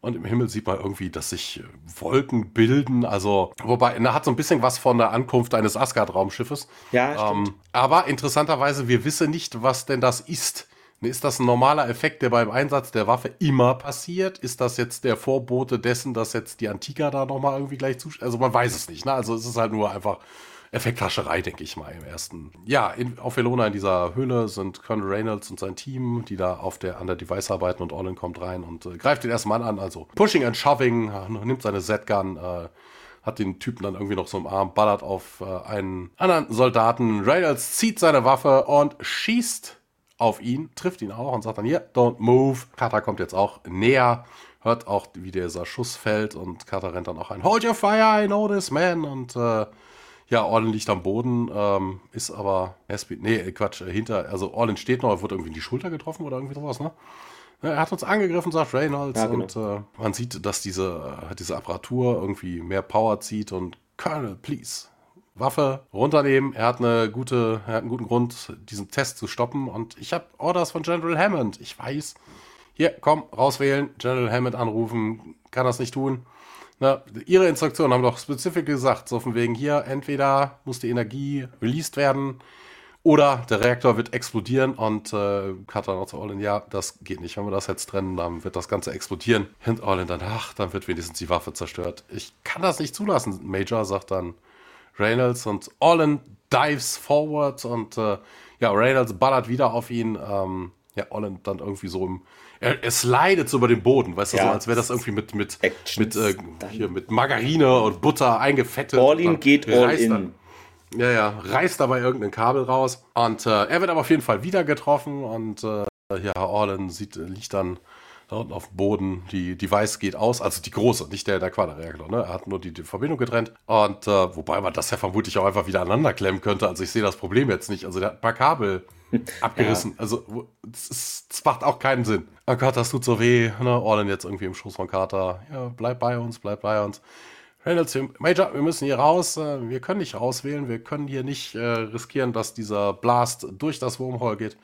Und im Himmel sieht man irgendwie, dass sich Wolken bilden. Also, wobei, er hat so ein bisschen was von der Ankunft eines Asgard-Raumschiffes. Ja, ähm, aber interessanterweise, wir wissen nicht, was denn das ist. Ist das ein normaler Effekt, der beim Einsatz der Waffe immer passiert? Ist das jetzt der Vorbote dessen, dass jetzt die Antika da nochmal irgendwie gleich zuschaut? Also man weiß es nicht, ne? Also es ist halt nur einfach Effekthascherei, denke ich mal, im ersten. Ja, in, auf Velona in dieser Höhle sind Colonel Reynolds und sein Team, die da auf der, an der Device arbeiten und Orlin kommt rein und äh, greift den ersten Mann an, also Pushing and Shoving, nimmt seine Z-Gun, äh, hat den Typen dann irgendwie noch so im Arm, ballert auf äh, einen anderen Soldaten. Reynolds zieht seine Waffe und schießt auf ihn, trifft ihn auch und sagt dann, hier, don't move. Carter kommt jetzt auch näher, hört auch, wie dieser Schuss fällt und Carter rennt dann auch ein, hold your fire, I know this man. Und äh, ja, Orlin liegt am Boden, ähm, ist aber, nee, Quatsch, äh, hinter, also Orlin steht noch, er wird irgendwie in die Schulter getroffen oder irgendwie sowas, ne? Er hat uns angegriffen, sagt Reynolds, ja, genau. und äh, man sieht, dass diese, äh, diese Apparatur irgendwie mehr Power zieht und Colonel, please, Waffe runternehmen. Er hat eine gute, er hat einen guten Grund, diesen Test zu stoppen. Und ich habe Orders von General Hammond. Ich weiß. Hier, komm, rauswählen, General Hammond anrufen. Kann das nicht tun. Na, ihre Instruktionen haben doch spezifisch gesagt, so von wegen hier, entweder muss die Energie released werden oder der Reaktor wird explodieren und äh, Carter noch zu Orlin, ja, das geht nicht. Wenn wir das jetzt trennen, dann wird das Ganze explodieren. Und Orlin dann, ach, dann wird wenigstens die Waffe zerstört. Ich kann das nicht zulassen. Major sagt dann, Reynolds und Olin dives forward und äh, ja, Reynolds ballert wieder auf ihn. Ähm, ja, Olin dann irgendwie so im. Er, er slidet so über den Boden, weißt du, ja, so als wäre das irgendwie mit, mit, mit, äh, hier, mit Margarine und Butter eingefettet. All geht all in. Dann, ja, ja, reißt dabei irgendein Kabel raus. Und äh, er wird aber auf jeden Fall wieder getroffen und äh, ja, Orlin sieht, liegt dann da unten auf dem Boden, die Device geht aus, also die große, nicht der, der Quaderreaktor, ne? Er hat nur die, die Verbindung getrennt. Und äh, wobei man das ja vermutlich auch einfach wieder aneinander klemmen könnte. Also ich sehe das Problem jetzt nicht. Also der hat ein paar Kabel abgerissen. Ja. Also es macht auch keinen Sinn. Oh Gott, das tut so weh. Ne? Orlan jetzt irgendwie im Schoß von Carter. Ja, bleib bei uns, bleib bei uns. Reynolds, Major, wir müssen hier raus. Äh, wir können nicht rauswählen. Wir können hier nicht äh, riskieren, dass dieser Blast durch das Wormhole geht.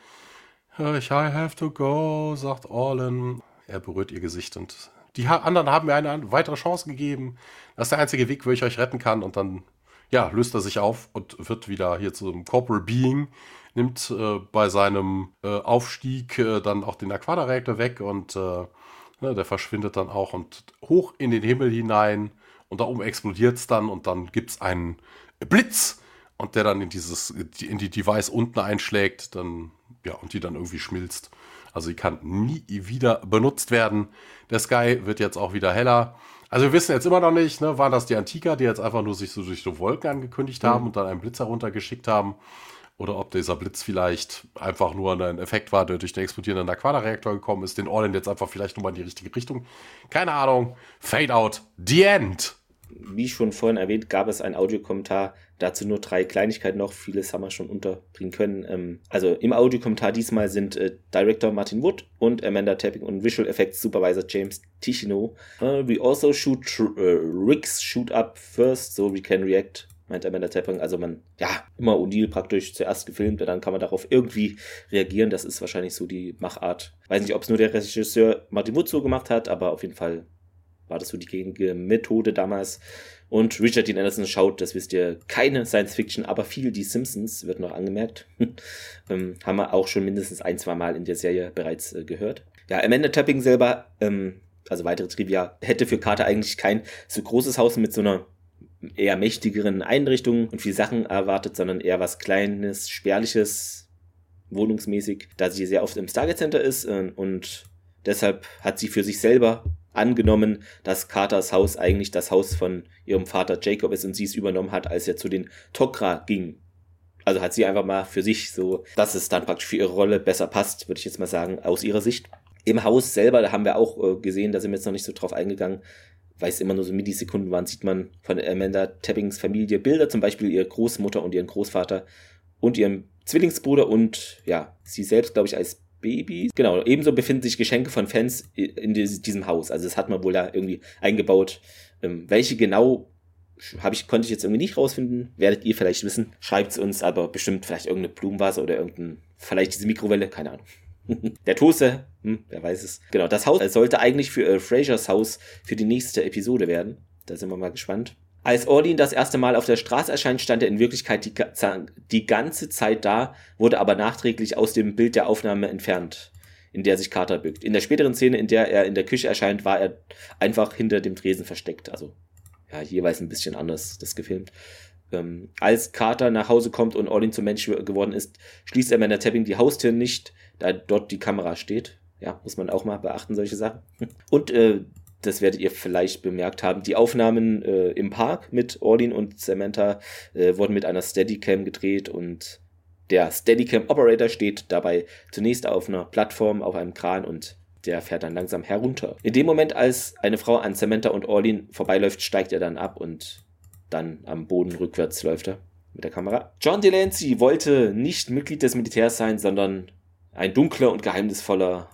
Ich I have to go, sagt Orlan. Er berührt ihr Gesicht und die anderen haben mir eine weitere Chance gegeben. Das ist der einzige Weg, wo ich euch retten kann. Und dann, ja, löst er sich auf und wird wieder hier zu einem Corporal Being, nimmt äh, bei seinem äh, Aufstieg äh, dann auch den Aquada-Reaktor weg und äh, ne, der verschwindet dann auch und hoch in den Himmel hinein. Und da oben explodiert es dann und dann gibt es einen Blitz und der dann in dieses, in die Device unten einschlägt, dann, ja, und die dann irgendwie schmilzt. Also die kann nie wieder benutzt werden. Der Sky wird jetzt auch wieder heller. Also wir wissen jetzt immer noch nicht, ne, waren das die Antiker, die jetzt einfach nur sich so durch so Wolken angekündigt haben mhm. und dann einen Blitz heruntergeschickt haben. oder ob dieser Blitz vielleicht einfach nur ein Effekt war, der durch den explodierenden Aquada-Reaktor gekommen ist, den Orlin jetzt einfach vielleicht nochmal in die richtige Richtung. Keine Ahnung. Fade out. The End. Wie schon vorhin erwähnt, gab es einen Audiokommentar. Dazu nur drei Kleinigkeiten noch. Vieles haben wir schon unterbringen können. Ähm, also im Audiokommentar diesmal sind äh, Director Martin Wood und Amanda Tapping und Visual Effects Supervisor James Ticino. Uh, we also shoot uh, rigs shoot up first, so we can react meint Amanda Tapping. Also man, ja, immer O'Neill praktisch zuerst gefilmt und dann kann man darauf irgendwie reagieren. Das ist wahrscheinlich so die Machart. Weiß nicht, ob es nur der Regisseur Martin Wood so gemacht hat, aber auf jeden Fall war das so die gängige Methode damals. Und Richard Dean Anderson schaut, das wisst ihr, keine Science Fiction, aber viel die Simpsons, wird noch angemerkt. ähm, haben wir auch schon mindestens ein, zwei Mal in der Serie bereits äh, gehört. Ja, Amanda Tapping selber, ähm, also weitere Trivia, hätte für Carter eigentlich kein so großes Haus mit so einer eher mächtigeren Einrichtungen und viel Sachen erwartet, sondern eher was Kleines, Spärliches, wohnungsmäßig, da sie sehr oft im Stargate Center ist äh, und deshalb hat sie für sich selber angenommen, dass Carters Haus eigentlich das Haus von ihrem Vater Jacob ist und sie es übernommen hat, als er zu den Tok'ra ging. Also hat sie einfach mal für sich so, dass es dann praktisch für ihre Rolle besser passt, würde ich jetzt mal sagen, aus ihrer Sicht. Im Haus selber, da haben wir auch äh, gesehen, da sind wir jetzt noch nicht so drauf eingegangen, weil es immer nur so Millisekunden waren, sieht man von Amanda Tappings Familie Bilder, zum Beispiel ihre Großmutter und ihren Großvater und ihren Zwillingsbruder und ja, sie selbst, glaube ich, als Baby. Genau, ebenso befinden sich Geschenke von Fans in diesem Haus. Also das hat man wohl da irgendwie eingebaut. Ähm, welche genau habe ich, konnte ich jetzt irgendwie nicht rausfinden. Werdet ihr vielleicht wissen. Schreibt es uns, aber bestimmt vielleicht irgendeine Blumenvase oder irgendein, vielleicht diese Mikrowelle, keine Ahnung. Der Toaster, hm, wer weiß es. Genau, das Haus sollte eigentlich für äh, Frasers Haus für die nächste Episode werden. Da sind wir mal gespannt. Als Orlin das erste Mal auf der Straße erscheint, stand er in Wirklichkeit die, die ganze Zeit da, wurde aber nachträglich aus dem Bild der Aufnahme entfernt, in der sich Carter bückt. In der späteren Szene, in der er in der Küche erscheint, war er einfach hinter dem Tresen versteckt. Also, ja, jeweils ein bisschen anders das gefilmt. Ähm, als Carter nach Hause kommt und Orlin zum Mensch geworden ist, schließt er der Tapping die Haustür nicht, da dort die Kamera steht. Ja, muss man auch mal beachten, solche Sachen. Und äh, das werdet ihr vielleicht bemerkt haben. Die Aufnahmen äh, im Park mit Orlin und Samantha äh, wurden mit einer Steadicam gedreht und der Steadicam Operator steht dabei zunächst auf einer Plattform auf einem Kran und der fährt dann langsam herunter. In dem Moment, als eine Frau an Samantha und Orlin vorbeiläuft, steigt er dann ab und dann am Boden rückwärts läuft er mit der Kamera. John Delancey wollte nicht Mitglied des Militärs sein, sondern ein dunkler und geheimnisvollerer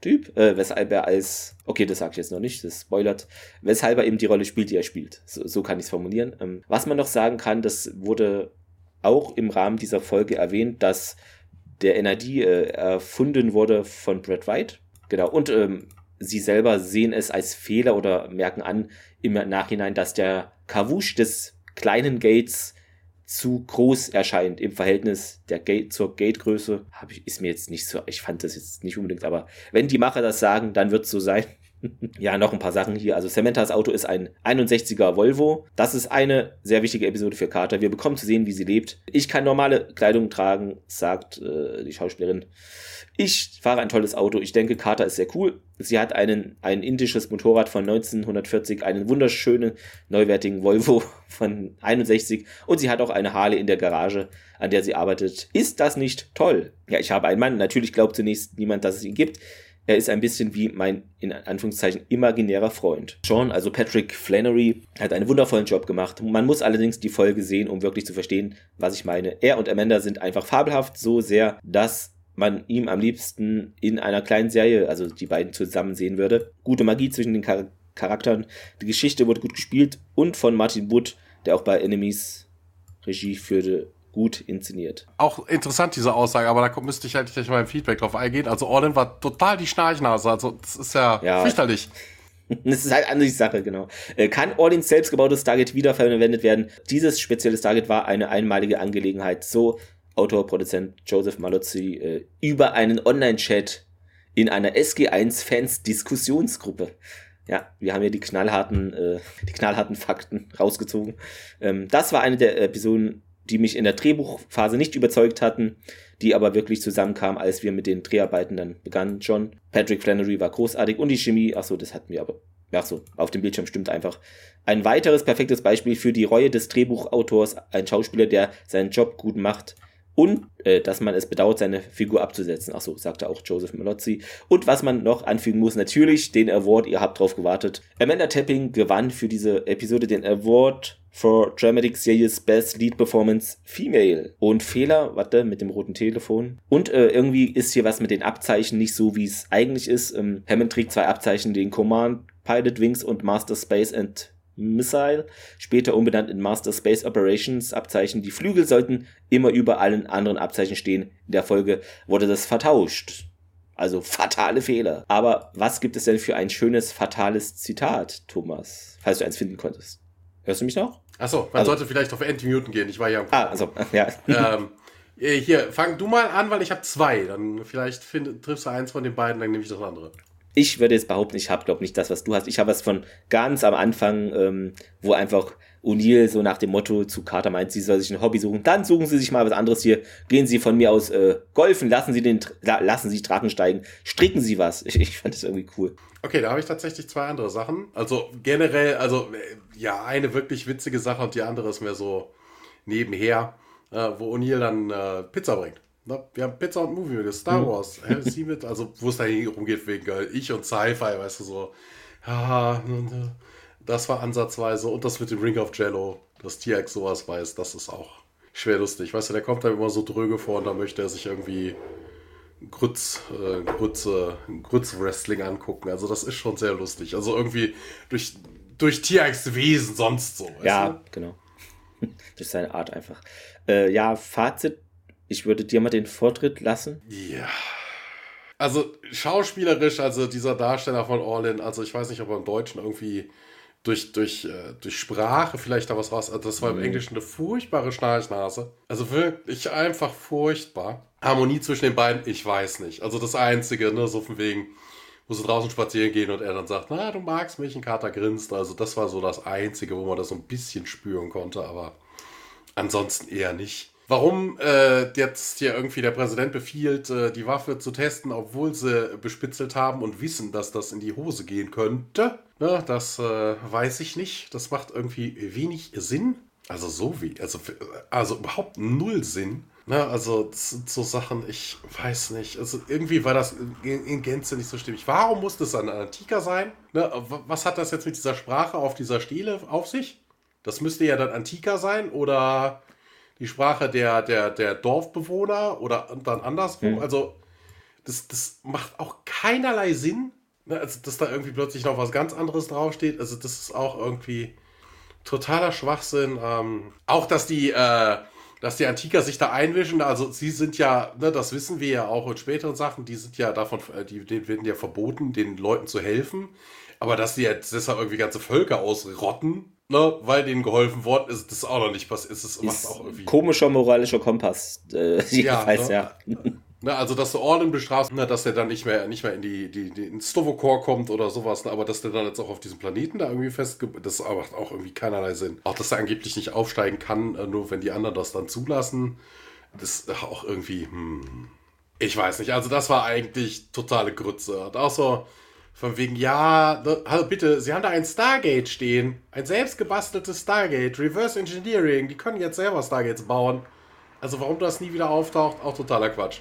Typ, äh, weshalb er als, okay, das sage ich jetzt noch nicht, das spoilert, weshalb er eben die Rolle spielt, die er spielt. So, so kann ich es formulieren. Ähm, was man noch sagen kann, das wurde auch im Rahmen dieser Folge erwähnt, dass der NID äh, erfunden wurde von Brad White. Genau, und ähm, sie selber sehen es als Fehler oder merken an im Nachhinein, dass der Kavush des kleinen Gates zu groß erscheint im Verhältnis der Gate zur Gategröße, ist mir jetzt nicht so, ich fand das jetzt nicht unbedingt, aber wenn die Macher das sagen, dann wird es so sein. Ja, noch ein paar Sachen hier. Also Samanthas Auto ist ein 61er Volvo. Das ist eine sehr wichtige Episode für Carter. Wir bekommen zu sehen, wie sie lebt. Ich kann normale Kleidung tragen, sagt äh, die Schauspielerin. Ich fahre ein tolles Auto. Ich denke, Carter ist sehr cool. Sie hat einen, ein indisches Motorrad von 1940, einen wunderschönen, neuwertigen Volvo von 61 und sie hat auch eine Harley in der Garage, an der sie arbeitet. Ist das nicht toll? Ja, ich habe einen Mann. Natürlich glaubt zunächst niemand, dass es ihn gibt. Er ist ein bisschen wie mein, in Anführungszeichen, imaginärer Freund. Sean, also Patrick Flannery, hat einen wundervollen Job gemacht. Man muss allerdings die Folge sehen, um wirklich zu verstehen, was ich meine. Er und Amanda sind einfach fabelhaft, so sehr, dass man ihm am liebsten in einer kleinen Serie, also die beiden zusammen sehen würde. Gute Magie zwischen den Char Charakteren. Die Geschichte wurde gut gespielt und von Martin Wood, der auch bei Enemies Regie führte, gut inszeniert. Auch interessant, diese Aussage, aber da müsste ich halt gleich mal im Feedback drauf eingehen. Also Orlin war total die Schnarchnase, also das ist ja, ja. fürchterlich. Das ist halt eine Sache, genau. Äh, kann Orlins selbstgebautes Target wiederverwendet werden? Dieses spezielle Target war eine einmalige Angelegenheit. So Autor, Produzent Joseph Malozzi äh, über einen Online-Chat in einer SG1-Fans-Diskussionsgruppe. Ja, wir haben hier die knallharten, äh, die knallharten Fakten rausgezogen. Ähm, das war eine der Episoden, die mich in der Drehbuchphase nicht überzeugt hatten, die aber wirklich zusammenkamen, als wir mit den Dreharbeiten dann begannen. John Patrick Flannery war großartig und die Chemie, ach so, das hatten wir aber. Ach so, auf dem Bildschirm stimmt einfach. Ein weiteres perfektes Beispiel für die Reue des Drehbuchautors, ein Schauspieler, der seinen Job gut macht und äh, dass man es bedauert, seine Figur abzusetzen. Achso, sagte auch Joseph Malozzi. Und was man noch anfügen muss, natürlich den Award, ihr habt drauf gewartet. Amanda Tapping gewann für diese Episode den Award for Dramatic Series Best Lead Performance Female. Und Fehler, warte, mit dem roten Telefon. Und äh, irgendwie ist hier was mit den Abzeichen nicht so, wie es eigentlich ist. Ähm, Hammond trägt zwei Abzeichen, den Command Pilot Wings und Master Space and Missile, später umbenannt in Master Space Operations Abzeichen. Die Flügel sollten immer über allen anderen Abzeichen stehen. In der Folge wurde das vertauscht. Also fatale Fehler. Aber was gibt es denn für ein schönes fatales Zitat, Thomas, falls du eins finden konntest? Hörst du mich noch? Achso, man Also- sollte vielleicht auf Anti-Muten gehen. Ich war ja am Ah, also, ja. ähm, äh, hier, fang du mal an, weil ich habe zwei. Dann vielleicht find, triffst du eins von den beiden, dann nehme ich das andere. Ich würde jetzt behaupten, ich habe, glaube nicht das, was du hast. Ich habe was von ganz am Anfang, ähm, wo einfach O'Neill so nach dem Motto zu Carter meint, sie soll sich ein Hobby suchen. Dann suchen sie sich mal was anderes hier. Gehen sie von mir aus äh, golfen, lassen sie den, la- lassen sie Drachen steigen, stricken sie was. Ich, ich fand das irgendwie cool. Okay, da habe ich tatsächlich zwei andere Sachen. Also generell, also äh, ja, eine wirklich witzige Sache und die andere ist mehr so nebenher, äh, wo O'Neill dann äh, Pizza bringt. Ne? Wir haben Pizza und Movie mit Star Wars. Have you seen it? Also wo es da rumgeht wegen äh, ich und Sci-Fi, weißt du so. Ja, ne, ne. das war ansatzweise und das mit dem Ring of Jello, dass TX sowas weiß, das ist auch schwer lustig. Weißt du, der kommt da immer so dröge vor und da möchte er sich irgendwie Grütz, äh, Grütz, äh, Grütz-Wrestling angucken. Also das ist schon sehr lustig. Also irgendwie durch, durch TX Wesen sonst so. weißt Ja, du? genau. Durch seine Art einfach. Äh, ja, Fazit. Ich würde dir mal den Vortritt lassen. Ja. Also schauspielerisch, also dieser Darsteller von Orlin, also ich weiß nicht, ob er im Deutschen irgendwie durch, durch, äh, durch Sprache vielleicht da was raus. Also das war im Englischen eine furchtbare Schnarchnase. Also wirklich einfach furchtbar. Harmonie zwischen den beiden, ich weiß nicht. Also das Einzige, ne, so von wegen, wo sie draußen spazieren gehen und er dann sagt, na, du magst mich, ein Kater grinst. Also das war so das Einzige, wo man das so ein bisschen spüren konnte, aber ansonsten eher nicht. Warum äh, jetzt hier irgendwie der Präsident befiehlt, äh, die Waffe zu testen, obwohl sie bespitzelt haben und wissen, dass das in die Hose gehen könnte, ne, das äh, weiß ich nicht. Das macht irgendwie wenig Sinn. Also so wie, also, also überhaupt null Sinn. Ne, also so Sachen, ich weiß nicht. Also irgendwie war das in, in Gänze nicht so stimmig. Warum muss das ein Antiker sein? Ne, was hat das jetzt mit dieser Sprache auf dieser Stele auf sich? Das müsste ja dann Antiker sein oder die Sprache der, der, der Dorfbewohner oder dann andersrum. Also, das, das macht auch keinerlei Sinn. Ne? Also, dass da irgendwie plötzlich noch was ganz anderes draufsteht. Also, das ist auch irgendwie totaler Schwachsinn. Ähm, auch, dass die, äh, dass die Antiker sich da einmischen. Also, sie sind ja, ne, das wissen wir ja auch in späteren Sachen, die sind ja davon, äh, die, denen werden ja verboten, den Leuten zu helfen. Aber dass die jetzt deshalb irgendwie ganze Völker ausrotten, ne, weil denen geholfen worden ist, das auch noch nicht passiert. Ist, Ist auch irgendwie. komischer moralischer Kompass. Äh, jedenfalls, ne? ja. Ne, also, dass du Orlin bestrafst, ne, dass der dann nicht mehr, nicht mehr in die, die, die ins Stovokor kommt oder sowas, ne, aber dass der dann jetzt auch auf diesem Planeten da irgendwie festge... Das macht auch irgendwie keinerlei Sinn. Auch, dass er angeblich nicht aufsteigen kann, äh, nur wenn die anderen das dann zulassen. Das ist auch irgendwie, hm... Ich weiß nicht, also das war eigentlich totale Grütze. Und auch so von wegen, ja, hallo bitte, Sie haben da ein Stargate stehen. Ein selbstgebasteltes Stargate, Reverse Engineering, die können jetzt selber Stargates bauen. Also warum das nie wieder auftaucht, auch totaler Quatsch.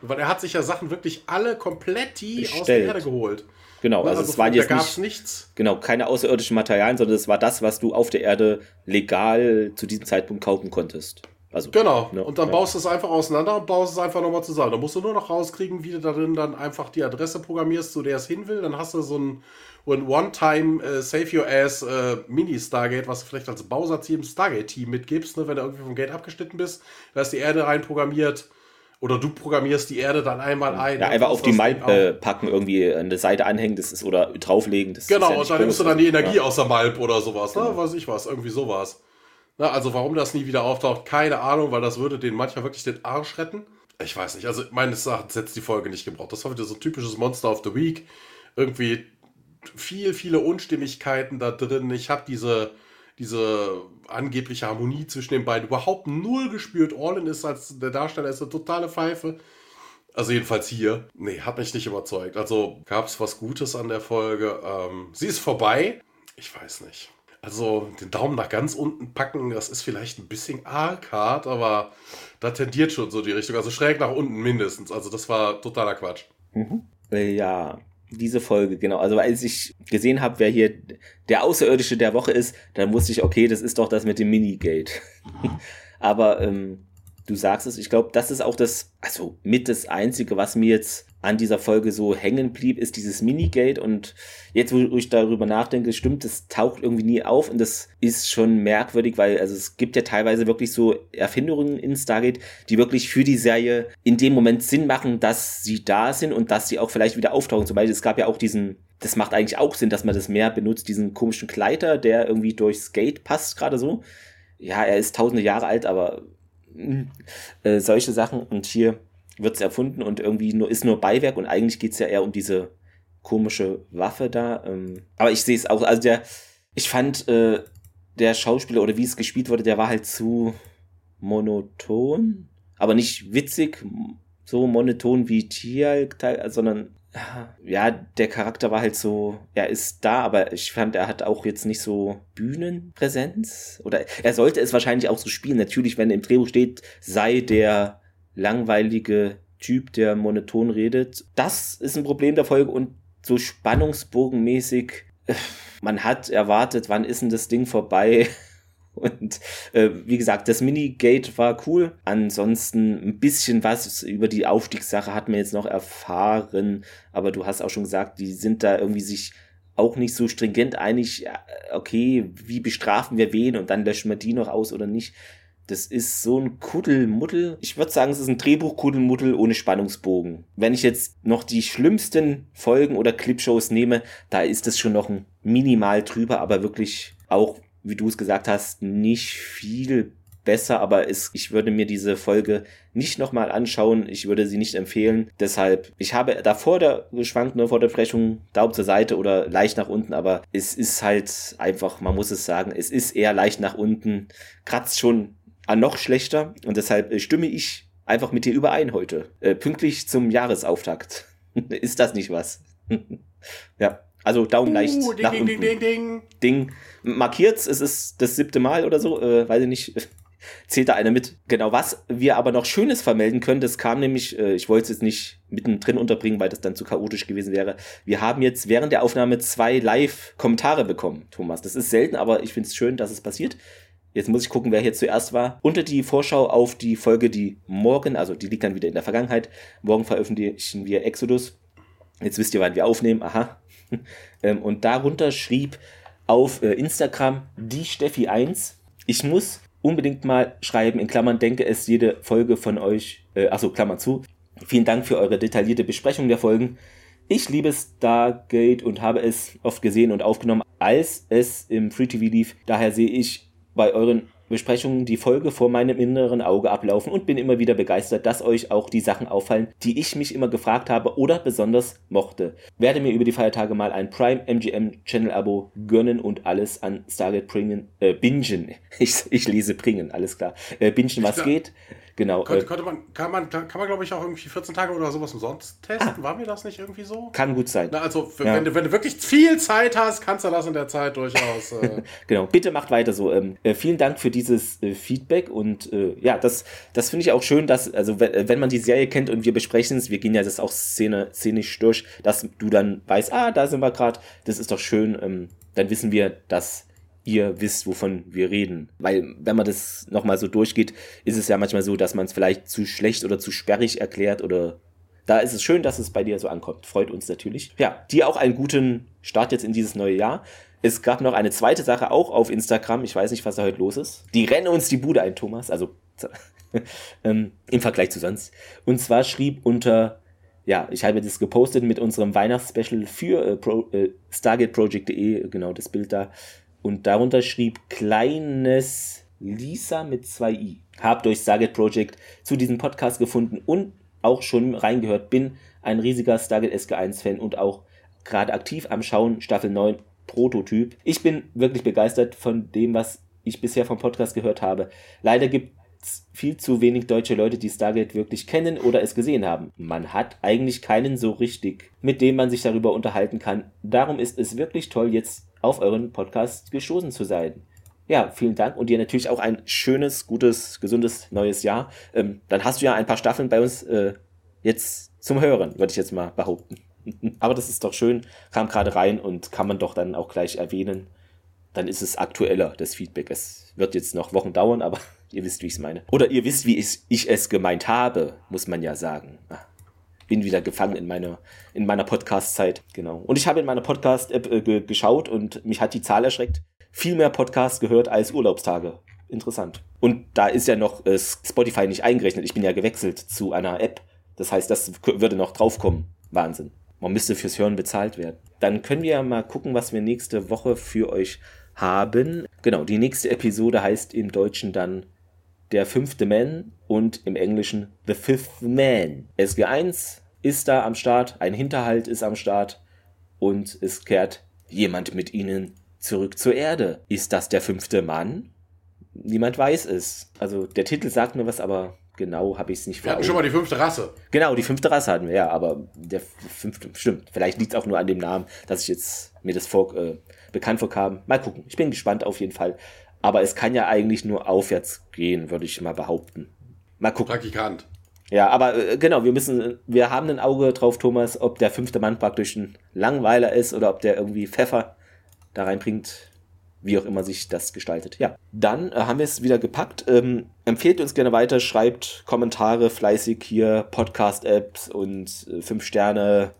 Weil er hat sich ja Sachen wirklich alle komplett die aus der. Erde geholt. Genau, Ne, also, es waren da jetzt gab's nicht, nichts. genau, keine außerirdischen Materialien, sondern es war das, was du auf der Erde legal zu diesem Zeitpunkt kaufen konntest. Also, Genau. ne, und dann ja. baust du es einfach auseinander und baust es einfach nochmal zusammen. Da musst du nur noch rauskriegen, wie du darin dann einfach die Adresse programmierst, zu der es hin will. Dann hast du so ein, One-Time äh, Save Your Ass äh, Mini-Stargate, was du vielleicht als Bausatz jedem Stargate-Team mitgibst, ne, wenn du irgendwie vom Gate abgeschnitten bist. Da ist die Erde reinprogrammiert. Oder du programmierst die Erde dann einmal ein. Ja, und einfach auf die das Mal Ding auf. äh, packen, irgendwie an der Seite anhängen, das ist, oder drauflegen. Das ist Genau, ja und dann nimmst du dann die Energie Ja. aus der Malp oder sowas, ne? Weiß ich was, irgendwie sowas. Na, also warum das nie wieder auftaucht, keine Ahnung, weil das würde den manchmal wirklich den Arsch retten. Ich weiß nicht, also meines Erachtens hätte die Folge nicht gebraucht. Das war wieder so ein typisches Monster of the Week. Irgendwie viel, viele Unstimmigkeiten da drin. Ich habe diese, diese angebliche Harmonie zwischen den beiden überhaupt null gespürt. Orlin ist als der Darsteller ist eine totale Pfeife. Also jedenfalls hier. Nee, hat mich nicht überzeugt. Also gab es was Gutes an der Folge. Ähm, sie ist vorbei. Ich weiß nicht. Also den Daumen nach ganz unten packen, das ist vielleicht ein bisschen arg hart, aber da tendiert schon so die Richtung. Also schräg nach unten mindestens. Also das war totaler Quatsch. Mhm. Äh, ja, diese Folge, genau. Also als ich gesehen habe, wer hier der Außerirdische der Woche ist, dann wusste ich, okay, das ist doch das mit dem Minigate. aber ähm, du sagst es, ich glaube, das ist auch das, also mit das Einzige, was mir jetzt an dieser Folge so hängen blieb, ist dieses Minigate. Und jetzt, wo ich darüber nachdenke, stimmt, das taucht irgendwie nie auf und das ist schon merkwürdig, weil also es gibt ja teilweise wirklich so Erfindungen in Stargate, die wirklich für die Serie in dem Moment Sinn machen, dass sie da sind und dass sie auch vielleicht wieder auftauchen. Zum Beispiel, es gab ja auch diesen das macht eigentlich auch Sinn, dass man das mehr benutzt, diesen komischen Kleider, der irgendwie durchs Gate passt, gerade so. Ja, er ist tausende Jahre alt, aber äh, solche Sachen. Und hier wird es erfunden und irgendwie nur, ist nur Beiwerk und eigentlich geht es ja eher um diese komische Waffe da. Ähm. Aber ich sehe es auch, also der, ich fand, äh, der Schauspieler oder wie es gespielt wurde, der war halt zu monoton, aber nicht witzig, so monoton wie Tial, sondern ja, der Charakter war halt so, er ist da, aber ich fand, er hat auch jetzt nicht so Bühnenpräsenz. Oder er sollte es wahrscheinlich auch so spielen. Natürlich, wenn im Drehbuch steht, sei der langweilige Typ, der monoton redet. Das ist ein Problem der Folge und so spannungsbogenmäßig, äh, man hat erwartet, wann ist denn das Ding vorbei? Und äh, wie gesagt, das Minigate war cool. Ansonsten ein bisschen was über die Aufstiegssache hat man jetzt noch erfahren. Aber du hast auch schon gesagt, die sind da irgendwie sich auch nicht so stringent einig. Okay, wie bestrafen wir wen und dann löschen wir die noch aus oder nicht. Das ist so ein Kuddelmuddel. Ich würde sagen, es ist ein Drehbuch-Kuddelmuddel ohne Spannungsbogen. Wenn ich jetzt noch die schlimmsten Folgen oder Clipshows nehme, da ist es schon noch ein minimal drüber, aber wirklich auch wie du es gesagt hast, nicht viel besser, aber es, ich würde mir diese Folge nicht nochmal anschauen. Ich würde sie nicht empfehlen. Deshalb, ich habe davor der geschwankt, ne, vor der Brechung, Daumen zur Seite oder leicht nach unten, aber es ist halt einfach, man muss es sagen, es ist eher leicht nach unten, kratzt schon an noch schlechter und deshalb äh, stimme ich einfach mit dir überein heute. Äh, pünktlich zum Jahresauftakt. ist das nicht was? ja. Also Daumen leicht uh, ding, nach ding, unten. Ding, ding, ding. Ding. Markiert's, es ist das siebte Mal oder so, äh, weiß ich nicht. Zählt da einer mit. Genau, was wir aber noch Schönes vermelden können, das kam nämlich, äh, ich wollte es jetzt nicht mittendrin unterbringen, weil das dann zu chaotisch gewesen wäre. Wir haben jetzt während der Aufnahme zwei Live-Kommentare bekommen, Thomas. Das ist selten, aber ich finde es schön, dass es passiert. Jetzt muss ich gucken, wer hier zuerst war. Unter die Vorschau auf die Folge, die morgen, also die liegt dann wieder in der Vergangenheit. Morgen veröffentlichen wir Exodus. Jetzt wisst ihr, wann wir aufnehmen. Aha, Ähm, und darunter schrieb auf äh, Instagram die Steffi1, ich muss unbedingt mal schreiben, in Klammern denke es jede Folge von euch, äh, achso, Klammer zu. Vielen Dank für eure detaillierte Besprechung der Folgen. Ich liebe Stargate und habe es oft gesehen und aufgenommen, als es im Free TV lief. Daher sehe ich bei euren Besprechungen die Folge vor meinem inneren Auge ablaufen und bin immer wieder begeistert, dass euch auch die Sachen auffallen, die ich mich immer gefragt habe oder besonders mochte. Werde mir über die Feiertage mal ein Prime MGM Channel Abo gönnen und alles an Stargate bringen, äh, bingen. Ich, ich lese bringen, alles klar. Äh, bingen, was geht. Genau. Könnte, äh, könnte man, kann man, kann man glaube ich, auch irgendwie 14 Tage oder sowas umsonst testen? Ah, War mir das nicht irgendwie so? Kann gut sein. Na, also, ja. wenn, du, wenn du wirklich viel Zeit hast, kannst du das in der Zeit durchaus. Äh genau, bitte macht weiter so. Ähm, äh, vielen Dank für dieses äh, Feedback und äh, ja, das, das finde ich auch schön, dass, also wenn, wenn man die Serie kennt und wir besprechen es, wir gehen ja das auch Szene, szenisch durch, dass du dann weißt, ah, da sind wir gerade, das ist doch schön, ähm, dann wissen wir, dass ihr wisst, wovon wir reden. Weil, wenn man das nochmal so durchgeht, ist es ja manchmal so, dass man es vielleicht zu schlecht oder zu sperrig erklärt oder da ist es schön, dass es bei dir so ankommt. Freut uns natürlich. Ja, dir auch einen guten Start jetzt in dieses neue Jahr. Es gab noch eine zweite Sache auch auf Instagram. Ich weiß nicht, was da heute los ist. Die rennen uns die Bude ein, Thomas. Also ähm, im Vergleich zu sonst. Und zwar schrieb unter, ja, ich habe das gepostet mit unserem Weihnachtsspecial für äh, Pro, äh, StargateProject.de, genau das Bild da. Und darunter schrieb kleines Lisa mit zwei i. Hab durch Stargate Project zu diesem Podcast gefunden und auch schon reingehört. Bin ein riesiger Stargate SG1-Fan und auch gerade aktiv am Schauen Staffel 9 Prototyp. Ich bin wirklich begeistert von dem, was ich bisher vom Podcast gehört habe. Leider gibt es viel zu wenig deutsche Leute, die Stargate wirklich kennen oder es gesehen haben. Man hat eigentlich keinen so richtig, mit dem man sich darüber unterhalten kann. Darum ist es wirklich toll, jetzt auf euren Podcast gestoßen zu sein. Ja, vielen Dank und dir natürlich auch ein schönes, gutes, gesundes neues Jahr. Ähm, dann hast du ja ein paar Staffeln bei uns äh, jetzt zum Hören, würde ich jetzt mal behaupten. Aber das ist doch schön, kam gerade rein und kann man doch dann auch gleich erwähnen. Dann ist es aktueller, das Feedback. Es wird jetzt noch Wochen dauern, aber ihr wisst, wie ich es meine. Oder ihr wisst, wie ich, es gemeint habe, muss man ja sagen. Ah, bin wieder gefangen in meiner, in meiner Podcast-Zeit. Genau. Und ich habe in meiner Podcast-App äh, geschaut und mich hat die Zahl erschreckt. Viel mehr Podcasts gehört als Urlaubstage. Interessant. Und da ist ja noch äh, Spotify nicht eingerechnet. Ich bin ja gewechselt zu einer App. Das heißt, das würde noch draufkommen. Wahnsinn. Man müsste fürs Hören bezahlt werden. Dann können wir ja mal gucken, was wir nächste Woche für euch haben. Genau, die nächste Episode heißt im Deutschen dann Der fünfte Man und im Englischen The Fifth Man. SG1 ist da am Start, ein Hinterhalt ist am Start und es kehrt jemand mit ihnen zurück zur Erde. Ist das der fünfte Mann? Niemand weiß es. Also der Titel sagt mir was, aber genau habe ich es nicht Wir hatten schon mal die fünfte Rasse. Genau, die fünfte Rasse hatten wir, ja, aber der fünfte, stimmt. Vielleicht liegt es auch nur an dem Namen, dass ich jetzt mir das vor, äh, bekannt vorkam. Mal gucken. Ich bin gespannt auf jeden Fall. Aber es kann ja eigentlich nur aufwärts gehen, würde ich mal behaupten. Mal gucken. Praktikant. Ja, aber äh, genau, wir müssen, wir haben ein Auge drauf, Thomas, ob der fünfte Mann praktisch ein Langweiler ist oder ob der irgendwie Pfeffer da reinbringt wie auch immer sich das gestaltet. Ja, dann äh, haben wir es wieder gepackt. Ähm, empfehlt uns gerne weiter, schreibt Kommentare fleißig hier, Podcast-Apps und äh, fünf Sterne,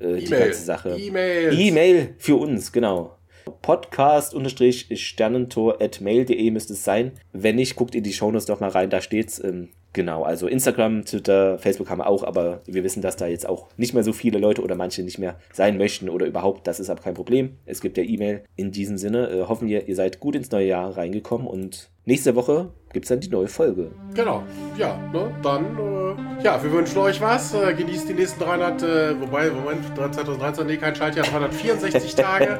äh, die ganze Sache. E-Mail. E-Mail für uns, genau. Podcast-sternentor.mail.de müsste es sein. Wenn nicht, guckt in die Shownotes doch mal rein, da steht's. Ähm, Genau, also Instagram, Twitter, Facebook haben wir auch, aber wir wissen, dass da jetzt auch nicht mehr so viele Leute oder manche nicht mehr sein möchten oder überhaupt. Das ist aber kein Problem. Es gibt ja E-Mail. In diesem Sinne äh, hoffen wir, ihr seid gut ins neue Jahr reingekommen und nächste Woche gibt es dann die neue Folge. Genau, ja, ne, dann, äh, ja, wir wünschen euch was. Äh, genießt die nächsten 300, äh, wobei, Moment, 2013, nee, kein Schaltjahr, 364 Tage.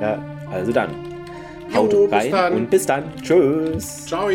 ja, also dann. Jo, Haut bis rein dann. und bis dann. Tschüss. Ciao.